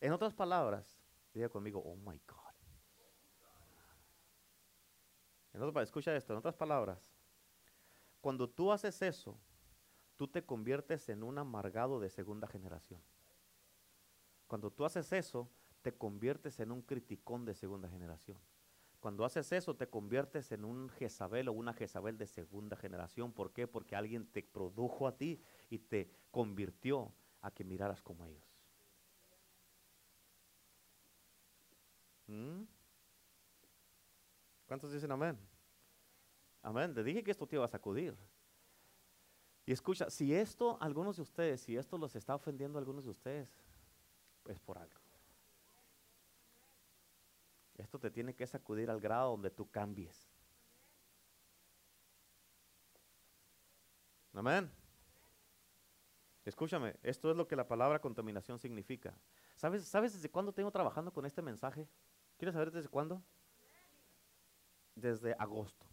En otras palabras, diga conmigo, oh my God. Escucha esto, en otras palabras, cuando tú haces eso, tú te conviertes en un amargado de segunda generación. Cuando tú haces eso, te conviertes en un criticón de segunda generación. Cuando haces eso te conviertes en un Jezabel o una Jezabel de segunda generación. ¿Por qué? Porque alguien te produjo a ti y te convirtió a que miraras como ellos. ¿Mm? ¿Cuántos dicen amén? Amén. Te dije que esto te iba a sacudir. Y escucha, si esto, algunos de ustedes, si esto los está ofendiendo a algunos de ustedes, pues por algo. Esto te tiene que sacudir al grado donde tú cambies. Amén. Escúchame, esto es lo que la palabra contaminación significa. ¿Sabes, ¿Sabes desde cuándo tengo trabajando con este mensaje? ¿Quieres saber desde cuándo? Desde agosto.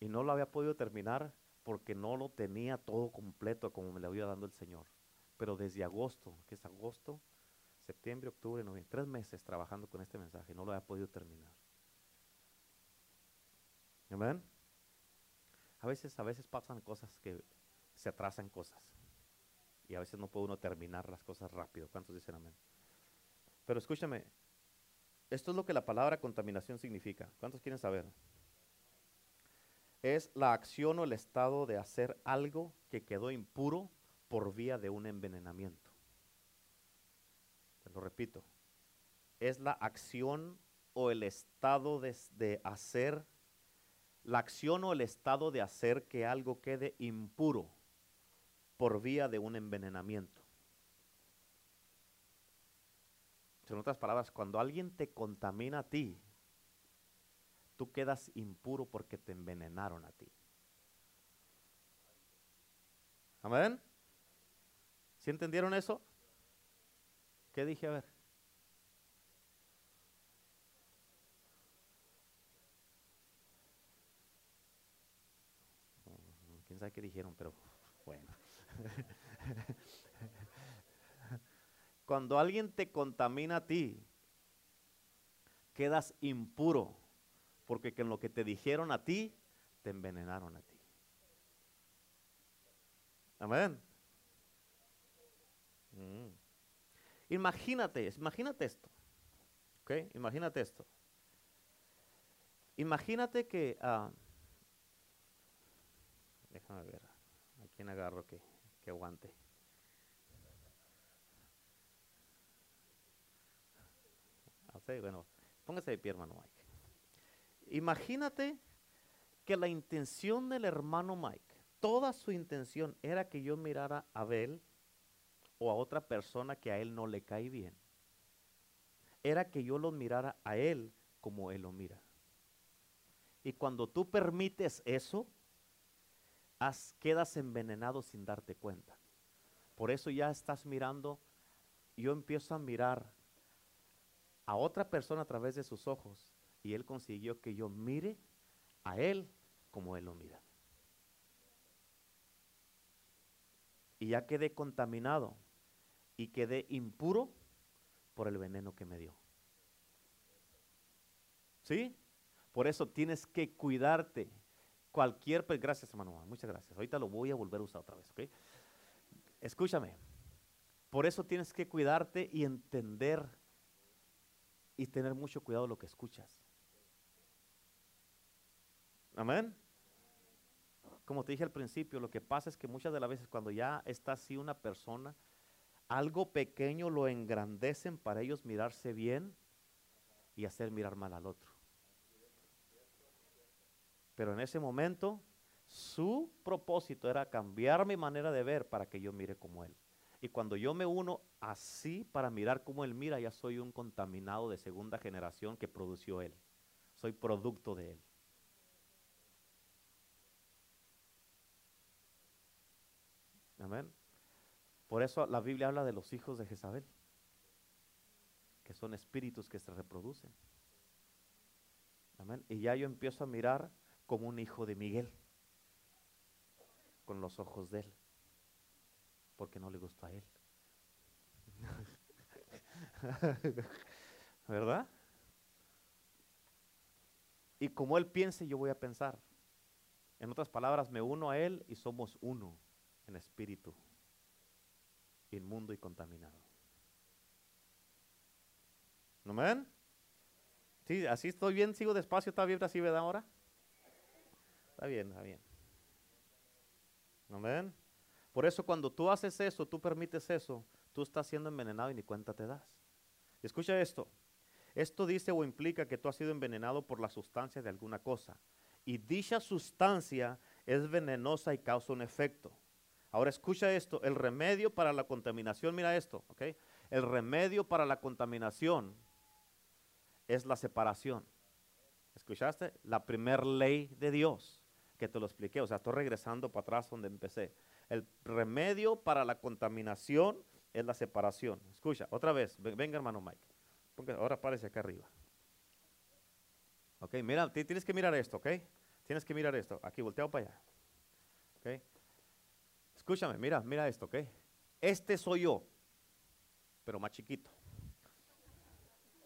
Y no lo había podido terminar porque no lo tenía todo completo como me lo había dando el Señor. Pero desde agosto, que es agosto, septiembre, octubre, noviembre, tres meses trabajando con este mensaje, no lo había podido terminar. Amén. A veces, a veces pasan cosas que se atrasan cosas. Y a veces no puede uno terminar las cosas rápido. ¿Cuántos dicen amén? Pero escúchame, esto es lo que la palabra contaminación significa. ¿Cuántos quieren saber? es la acción o el estado de hacer algo que quedó impuro por vía de un envenenamiento. Te lo repito. Es la acción o el estado de, de hacer, la acción o el estado de hacer que algo quede impuro por vía de un envenenamiento. En otras palabras, cuando alguien te contamina a ti, tú quedas impuro porque te envenenaron a ti. Amén. ¿Sí entendieron eso? ¿Qué dije? A ver. Quién sabe qué dijeron, pero bueno. Cuando alguien te contamina a ti, quedas impuro, porque con lo que te dijeron a ti, te envenenaron a ti. Amén. Mm. Imagínate, imagínate esto. ¿Ok? Imagínate esto. Imagínate que... ah, déjame ver. ¿A quién agarro que, que aguante? Bueno, póngase de pie, hermano Mike. Imagínate que la intención del hermano Mike, toda su intención era que yo mirara a Abel o a otra persona que a él no le cae bien. Era que yo lo mirara a él como él lo mira. Y cuando tú permites eso, has- quedas envenenado sin darte cuenta. Por eso ya estás mirando, yo empiezo a mirar a otra persona a través de sus ojos y él consiguió que yo mire a él como él lo mira. Y ya quedé contaminado y quedé impuro por el veneno que me dio. ¿Sí? Por eso tienes que cuidarte. Cualquier, pe- gracias hermano, muchas gracias. Ahorita lo voy a volver a usar otra vez, ¿ok? Escúchame. Por eso tienes que cuidarte y entender y tener mucho cuidado lo que escuchas. Amén. Como te dije al principio, lo que pasa es que muchas de las veces cuando ya está así una persona, algo pequeño lo engrandecen para ellos mirarse bien y hacer mirar mal al otro. Pero en ese momento, su propósito era cambiar mi manera de ver para que yo mire como él. Y cuando yo me uno así para mirar como él mira, ya soy un contaminado de segunda generación que produció él. Soy producto de él. Amén. Por eso la Biblia habla de los hijos de Jezabel, que son espíritus que se reproducen. Amén. Y ya yo empiezo a mirar como un hijo de Miguel, con los ojos de él, porque no le gustó a él. ¿Verdad? Y como él piense, yo voy a pensar. En otras palabras, me uno a él y somos uno en espíritu, inmundo y contaminado. ¿Amén? Sí, así estoy bien, sigo despacio, está bien así, ¿verdad ahora? Está bien, está bien. Amén. Por eso cuando tú haces eso, tú permites eso, tú estás siendo envenenado y ni cuenta te das. Escucha esto. Esto dice o implica que tú has sido envenenado por la sustancia de alguna cosa. Y dicha sustancia es venenosa y causa un efecto. Ahora escucha esto. El remedio para la contaminación, mira esto, ¿ok? El remedio para la contaminación es la separación. ¿Escuchaste? La primer ley de Dios, que te lo expliqué. O sea, estoy regresando para atrás donde empecé. El remedio para la contaminación es la separación. Escucha, otra vez. Ven- Venga, hermano Mike. Ponga- ahora párese acá arriba. Ok, mira, ti- tienes que mirar esto, ok? Tienes que mirar esto. Aquí, volteado para allá. Ok. Escúchame, mira, mira esto, ok. Este soy yo, pero más chiquito.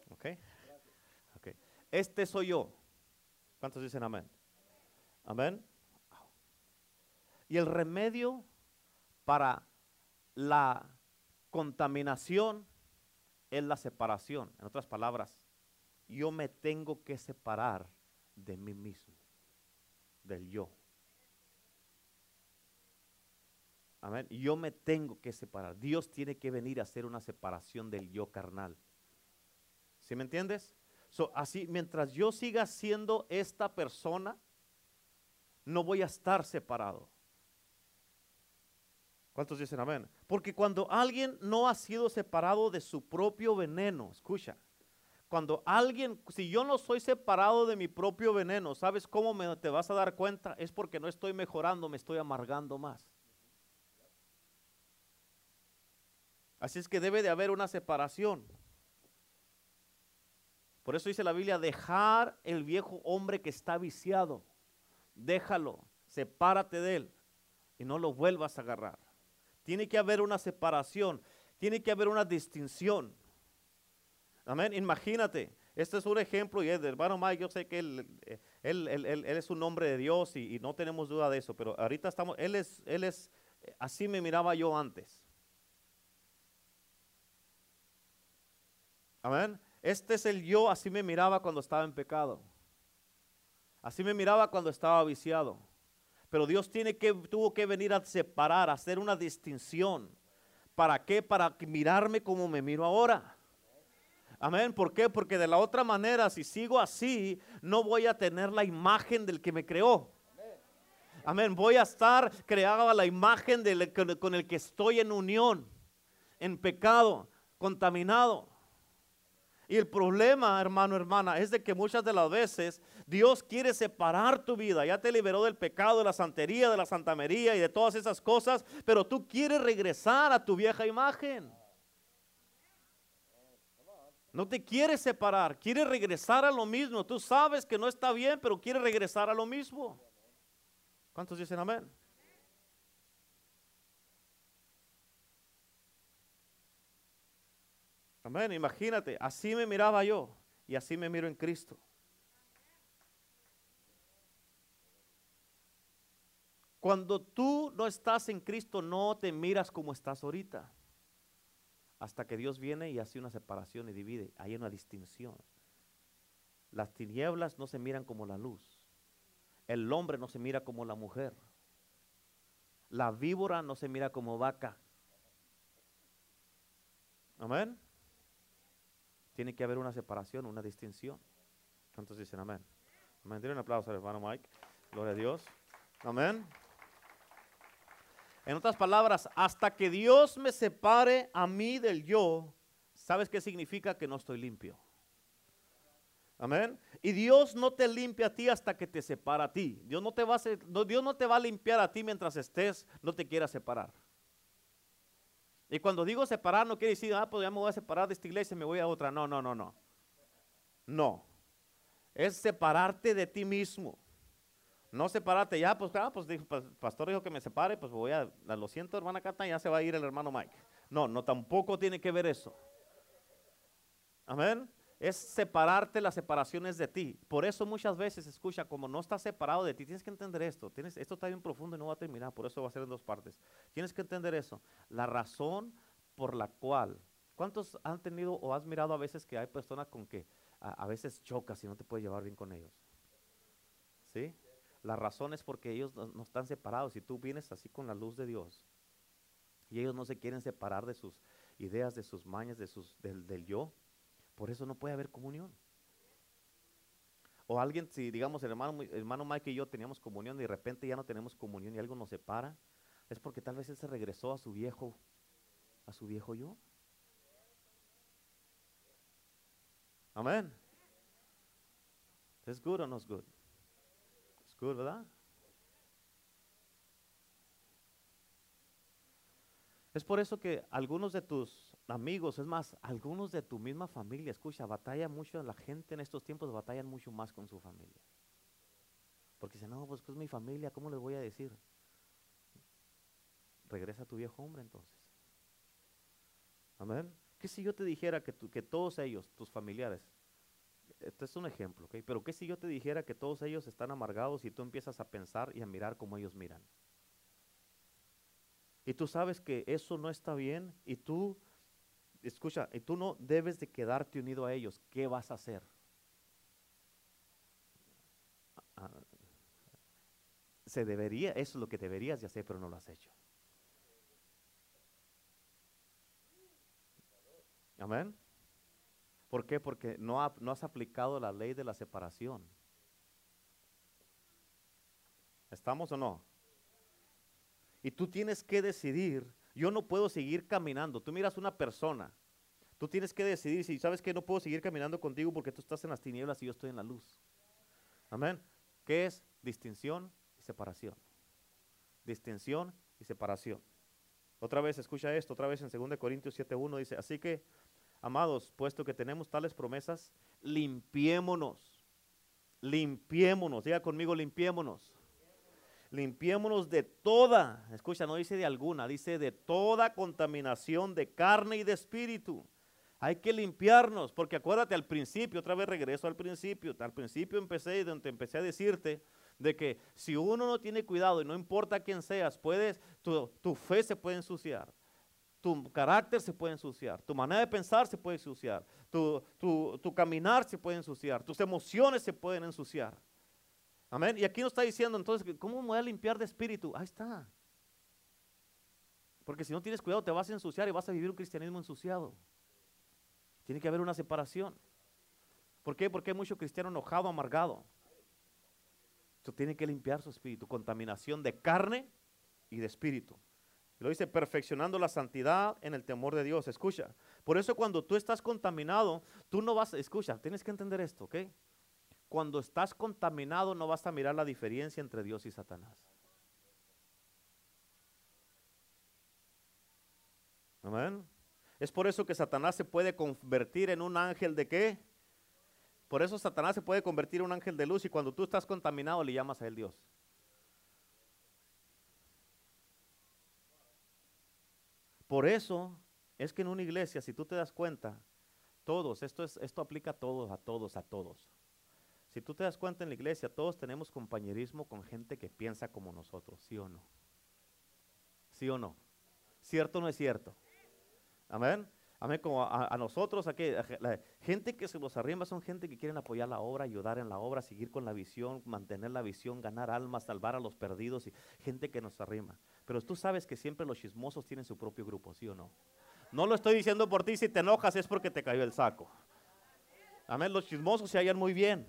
Ok. Ok. Este soy yo. ¿Cuántos dicen amén? Amén. Y el remedio para la contaminación es la separación. En otras palabras, yo me tengo que separar de mí mismo. del yo. Amén. Yo me tengo que separar. Dios tiene que venir a hacer una separación del yo carnal. ¿Sí me entiendes? así, mientras yo siga siendo esta persona, no voy a estar separado. ¿Cuántos dicen amén? Porque cuando alguien no ha sido separado de su propio veneno, escucha, cuando alguien, si yo no soy separado de mi propio veneno, ¿sabes cómo te vas a dar cuenta? Es porque no estoy mejorando, me estoy amargando más. Así es que debe de haber una separación. Por eso dice la Biblia, dejar el viejo hombre que está viciado. Déjalo, sepárate de él y no lo vuelvas a agarrar. Tiene que haber una separación, tiene que haber una distinción. Amén. Imagínate, este es un ejemplo y el hermano Mike, yo sé que él, él, él, es un hombre de Dios y, y, no tenemos duda de eso, pero ahorita estamos, él es, él es, así me miraba yo antes. Amén. Este es el yo, así me miraba cuando estaba en pecado. Así me miraba cuando estaba viciado. Pero Dios tiene que, tuvo que venir a separar, a hacer una distinción. ¿Para qué? Para mirarme como me miro ahora. Amén. ¿Por qué? Porque de la otra manera, si sigo así, no voy a tener la imagen del que me creó. Amén. Voy a estar creado a la imagen del, con el que estoy en unión, en pecado, contaminado. Y el problema, hermano, hermana, es de que muchas de las veces Dios quiere separar tu vida. Ya te liberó del pecado, de la santería, de la santamería y de todas esas cosas, pero tú quieres regresar a tu vieja imagen. No te quieres separar, quieres regresar a lo mismo. Tú sabes que no está bien, pero quieres regresar a lo mismo. ¿Cuántos dicen amén? Amén, imagínate, así me miraba yo y así me miro en Cristo. Cuando tú no estás en Cristo, no te miras como estás ahorita. Hasta que Dios viene y hace una separación y divide. Hay una distinción. Las tinieblas no se miran como la luz. El hombre no se mira como la mujer. La víbora no se mira como vaca. Amén. Tiene que haber una separación, una distinción. ¿Cuántos dicen amén? Amén. Un aplauso al hermano Mike. Gloria a Dios. Amén. En otras palabras, hasta que Dios me separe a mí del yo, ¿sabes qué significa que no estoy limpio? Amén. Y Dios no te limpia a ti hasta que te separa a ti. Dios no te va a, limpiar a ti mientras estés, no te quiera separar. Y cuando digo separar, no quiere decir, ah, pues ya me voy a separar de esta iglesia y me voy a otra. No, no, no, no. No. Es separarte de ti mismo. No separarte, ya, pues, ah, pues, el pastor dijo que me separe, pues voy a, lo siento, hermana Cata, ya se va a ir el hermano Mike. No, no, tampoco tiene que ver eso. Amén es separarte las separaciones de ti. Por eso muchas veces, escucha, como no estás separado de ti, tienes que entender esto. Tienes, esto está bien profundo y no va a terminar, por eso va a ser en dos partes. Tienes que entender eso. La razón por la cual, ¿cuántos han tenido o has mirado a veces que hay personas con que a, veces chocas y no te puedes llevar bien con ellos? ¿Sí? La razón es porque ellos no, están separados y tú vienes así con la luz de Dios. Y ellos no se quieren separar de sus ideas, de sus mañas, de sus, del, del yo por eso no puede haber comunión. O alguien, si digamos el hermano, hermano Mike y yo teníamos comunión y de repente ya no tenemos comunión y algo nos separa, es porque tal vez él se regresó a su viejo, a su viejo yo. Amén. ¿Es good o no es good? ¿Verdad? Es por eso que algunos de tus amigos, es más, algunos de tu misma familia, escucha, batalla mucho, la gente en estos tiempos batalla mucho más con su familia. Porque dicen, no, pues es mi familia, ¿cómo les voy a decir? Regresa a tu viejo hombre entonces. Amén. ¿Qué si yo te dijera que, que todos ellos, tus familiares, este es un ejemplo, ¿ok? Pero ¿qué si yo te dijera que todos ellos están amargados y tú empiezas a pensar y a mirar como ellos miran? Y tú sabes que eso no está bien y tú escucha, y tú no debes de quedarte unido a ellos. ¿Qué vas a hacer? Ah, se debería, eso es lo que deberías de hacer, pero no lo has hecho. Amén. ¿Por qué? Porque no, has aplicado la ley de la separación. ¿Estamos o no? Y tú tienes que decidir, yo no puedo seguir caminando. Tú miras una persona, tú tienes que decidir si sabes que no puedo seguir caminando contigo porque tú estás en las tinieblas y yo estoy en la luz. Amén. ¿Qué es? Distinción y separación. Distinción y separación. Otra vez, escucha esto, otra vez en 2 Corintios 7.1 dice, así que, amados, puesto que tenemos tales promesas, limpiémonos, limpiémonos, diga conmigo, limpiémonos. Limpiémonos de toda, escucha, no dice de alguna, dice de toda contaminación de carne y de espíritu. Hay que limpiarnos, porque acuérdate al principio, otra vez regreso al principio, al principio empecé donde empecé a decirte de que si uno no tiene cuidado y no importa quién seas, puedes, tu, tu fe se puede ensuciar, tu carácter se puede ensuciar, tu manera de pensar se puede ensuciar, tu, tu, caminar se puede ensuciar, tus emociones se pueden ensuciar. Amén. Y aquí nos está diciendo entonces, ¿cómo me voy a limpiar de espíritu? Ahí está. Porque si no tienes cuidado te vas a ensuciar y vas a vivir un cristianismo ensuciado. Tiene que haber una separación. ¿Por qué? Porque hay mucho cristiano enojado, amargado. Esto tiene que limpiar su espíritu. Contaminación de carne y de espíritu. Lo dice, perfeccionando la santidad en el temor de Dios. Escucha. Por eso cuando tú estás contaminado, tú no vas, escucha, tienes que entender esto, ¿ok? Cuando estás contaminado no vas a mirar la diferencia entre Dios y Satanás. Amén. Es por eso que Satanás se puede convertir en un ángel de qué? Por eso Satanás se puede convertir en un ángel de luz y cuando tú estás contaminado le llamas a él Dios. Por eso es que en una iglesia, si tú te das cuenta, todos, esto, es, esto aplica a todos, a todos, a todos. Si tú te das cuenta en la iglesia, todos tenemos compañerismo con gente que piensa como nosotros, ¿sí o no? ¿Sí o no? ¿Cierto o no es cierto? Amén. Amén, como a, nosotros, la gente que se los arrima son gente que quieren apoyar la obra, ayudar en la obra, seguir con la visión, mantener la visión, ganar almas, salvar a los perdidos y gente que nos arrima. Pero tú sabes que siempre los chismosos tienen su propio grupo, ¿sí o no? No lo estoy diciendo por ti, si te enojas es porque te cayó el saco. Amén, los chismosos se hallan muy bien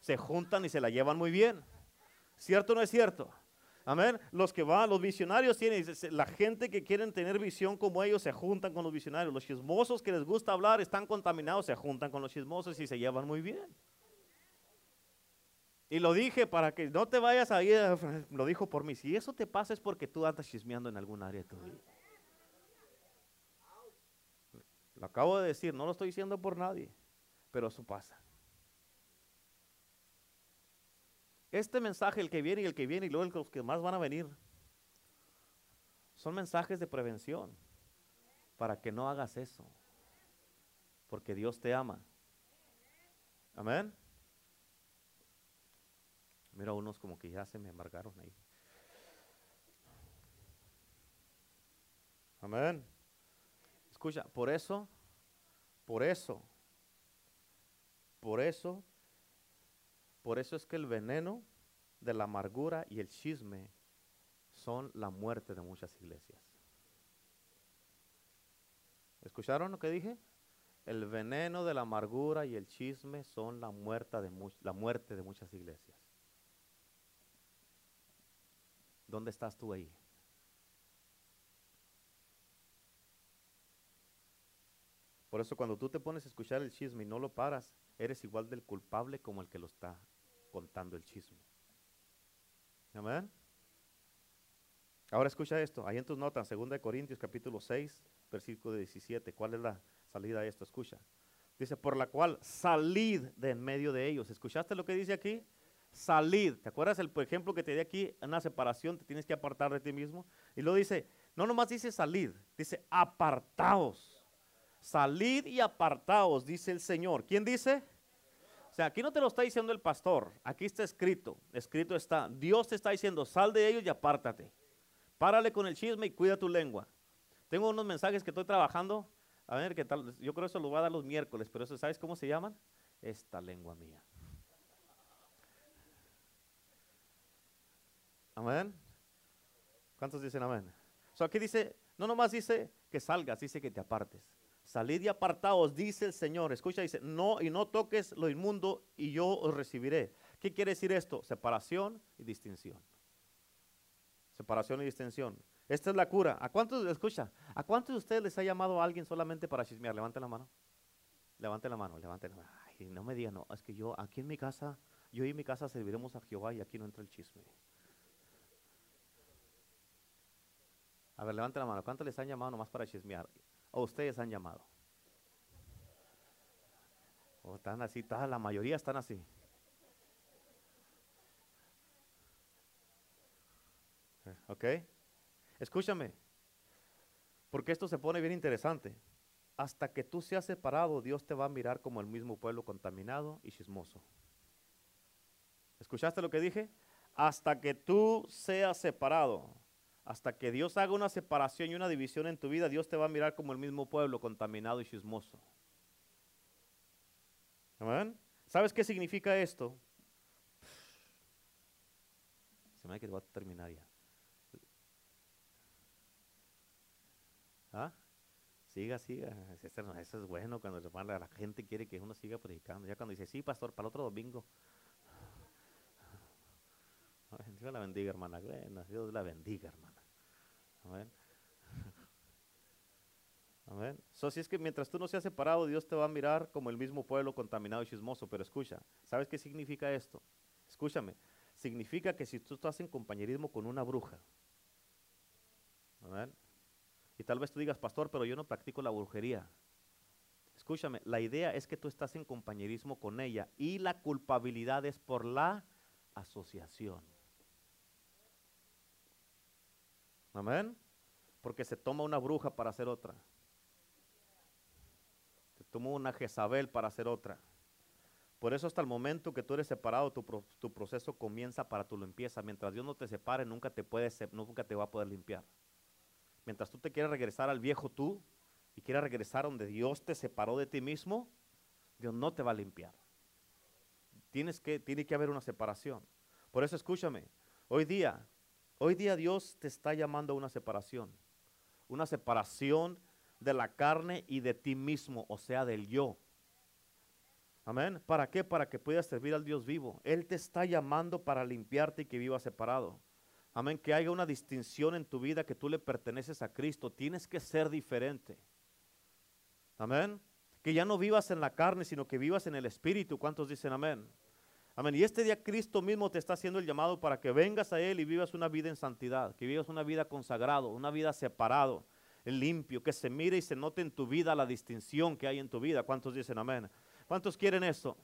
se juntan y se la llevan muy bien. ¿Cierto o no es cierto? Amén. Los que van, los visionarios tienen, la gente que quieren tener visión como ellos se juntan con los visionarios. Los chismosos que les gusta hablar están contaminados, se juntan con los chismosos y se llevan muy bien. Y lo dije para que no te vayas ahí, lo dijo por mí. Si eso te pasa es porque tú andas chismeando en algún área de tu vida. Lo acabo de decir, no lo estoy diciendo por nadie, pero eso pasa. Este mensaje, el que viene y el que viene y luego los que más van a venir, son mensajes de prevención para que no hagas eso. Porque Dios te ama. Amén. Mira unos como que ya se me amargaron ahí. Amén. Escucha, por eso, por eso, por eso por eso es que el veneno de la amargura y el chisme son la muerte de muchas iglesias. ¿Escucharon lo que dije? El veneno de la amargura y el chisme son la, muerte de la muerte de muchas iglesias. ¿Dónde estás tú ahí? Por eso cuando tú te pones a escuchar el chisme y no lo paras, eres igual del culpable como el que lo está contando el chisme. Amén. Ahora escucha esto, ahí en tus notas, 2 Corintios capítulo 6, versículo 17. ¿Cuál es la salida a esto? Escucha. Dice, por la cual salid de en medio de ellos. ¿Escuchaste lo que dice aquí? Salid. ¿Te acuerdas el ejemplo que te di aquí? En una separación te tienes que apartar de ti mismo. Y luego dice, no nomás dice salid, dice apartaos. Salid y apartaos, dice el Señor. ¿Quién dice? sea, aquí no te lo está diciendo el pastor, aquí está escrito, escrito está, Dios te está diciendo, sal de ellos y apártate. Párale con el chisme y cuida tu lengua. Tengo unos mensajes que estoy trabajando, a ver qué tal, yo creo que eso lo voy a dar los miércoles, pero eso, ¿sabes cómo se llaman? Esta lengua mía. Amén. ¿Cuántos dicen amén? Aquí dice, no nomás dice que salgas, dice que te apartes. Salid y apartaos, dice el Señor. Escucha, dice, no y no toques lo inmundo y yo os recibiré. ¿Qué quiere decir esto? Separación y distinción. Separación y distinción. Esta es la cura. ¿A cuántos, escucha, a cuántos de ustedes les ha llamado a alguien solamente para chismear? Levanten la mano. Levanten la mano, levanten la mano. Ay, no me digan, no, es que yo aquí en mi casa, yo y en mi casa serviremos a Jehová y aquí no entra el chisme. A ver, levanten la mano. ¿Cuántos les han llamado nomás para chismear? ¿O ustedes han llamado? ¿O están así? Toda la mayoría están así. ¿Ok? Escúchame, porque esto se pone bien interesante. Hasta que tú seas separado, Dios te va a mirar como el mismo pueblo contaminado y chismoso. ¿Escuchaste lo que dije? Hasta que tú seas separado, hasta que Dios haga una separación y una división en tu vida, Dios te va a mirar como el mismo pueblo contaminado y chismoso. ¿Sabes qué significa esto? Se me ha que va a terminar ya. ¿Ah? Siga, siga. Eso es bueno cuando la gente quiere que uno siga predicando. Ya cuando dice, sí, pastor, para el otro domingo. Dios la bendiga, hermana. Dios la bendiga, hermana. Amén. Amén. So, si es que mientras tú no seas separado, Dios te va a mirar como el mismo pueblo contaminado y chismoso. Pero escucha, ¿sabes qué significa esto? Escúchame. Significa que si tú estás en compañerismo con una bruja, y tal vez tú digas, pastor, pero yo no practico la brujería. Escúchame, la idea es que tú estás en compañerismo con ella y la culpabilidad es por la asociación. Amén. Porque se toma una bruja para hacer otra. Se toma una Jezabel para hacer otra. Por eso hasta el momento que tú eres separado, tu, tu proceso comienza para tu limpieza. Mientras Dios no te separe, nunca te, puede, nunca te va a poder limpiar. Mientras tú te quieras regresar al viejo tú y quieras regresar donde Dios te separó de ti mismo, Dios no te va a limpiar. Tienes que, tiene que haber una separación. Por eso escúchame, hoy día, hoy día Dios te está llamando a una separación. Una separación de la carne y de ti mismo, o sea, del yo. Amén. ¿Para qué? Para que puedas servir al Dios vivo. Él te está llamando para limpiarte y que vivas separado. Amén, que haya una distinción en tu vida que tú le perteneces a Cristo. Tienes que ser diferente. Amén. Que ya no vivas en la carne, sino que vivas en el Espíritu. ¿Cuántos dicen amén? Amén. Y este día Cristo mismo te está haciendo el llamado para que vengas a Él y vivas una vida en santidad, que vivas una vida consagrado, una vida separado, limpio, que se mire y se note en tu vida la distinción que hay en tu vida. ¿Cuántos dicen amén? ¿Cuántos quieren eso?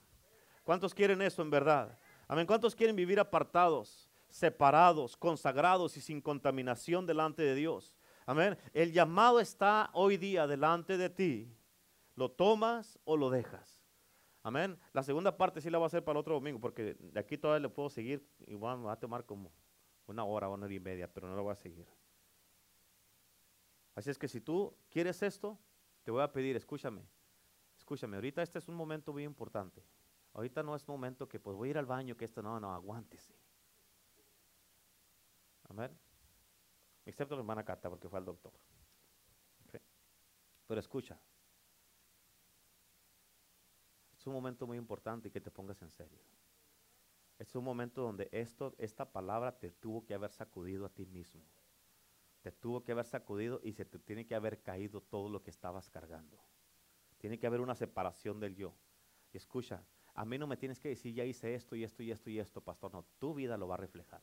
¿Cuántos quieren eso en verdad? Amén. ¿Cuántos quieren vivir apartados? separados, consagrados y sin contaminación delante de Dios. Amén. El llamado está hoy día delante de ti. ¿Lo tomas o lo dejas? Amén. La segunda parte sí la voy a hacer para el otro domingo, porque de aquí todavía le puedo seguir. Me va a tomar como una hora, una hora y media, pero no lo voy a seguir. Así es que si tú quieres esto, te voy a pedir, escúchame, escúchame, ahorita este es un momento muy importante. Ahorita no es momento que pues voy a ir al baño, que esto no, no, aguántese. Amén. Excepto la hermana Cata porque fue al doctor. Pero escucha. Es un momento muy importante y que te pongas en serio. Es un momento donde esto, esta palabra te tuvo que haber sacudido a ti mismo. Te tuvo que haber sacudido y se te tiene que haber caído todo lo que estabas cargando. Tiene que haber una separación del yo. Y escucha, a mí no me tienes que decir, ya hice esto y esto y esto y esto, pastor. No, tu vida lo va a reflejar.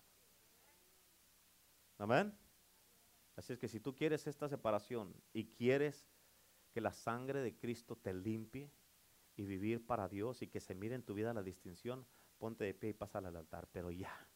Amén. Así es que si tú quieres esta separación y quieres que la sangre de Cristo te limpie y vivir para Dios y que se mire en tu vida la distinción, ponte de pie y pasa al altar. Pero ya,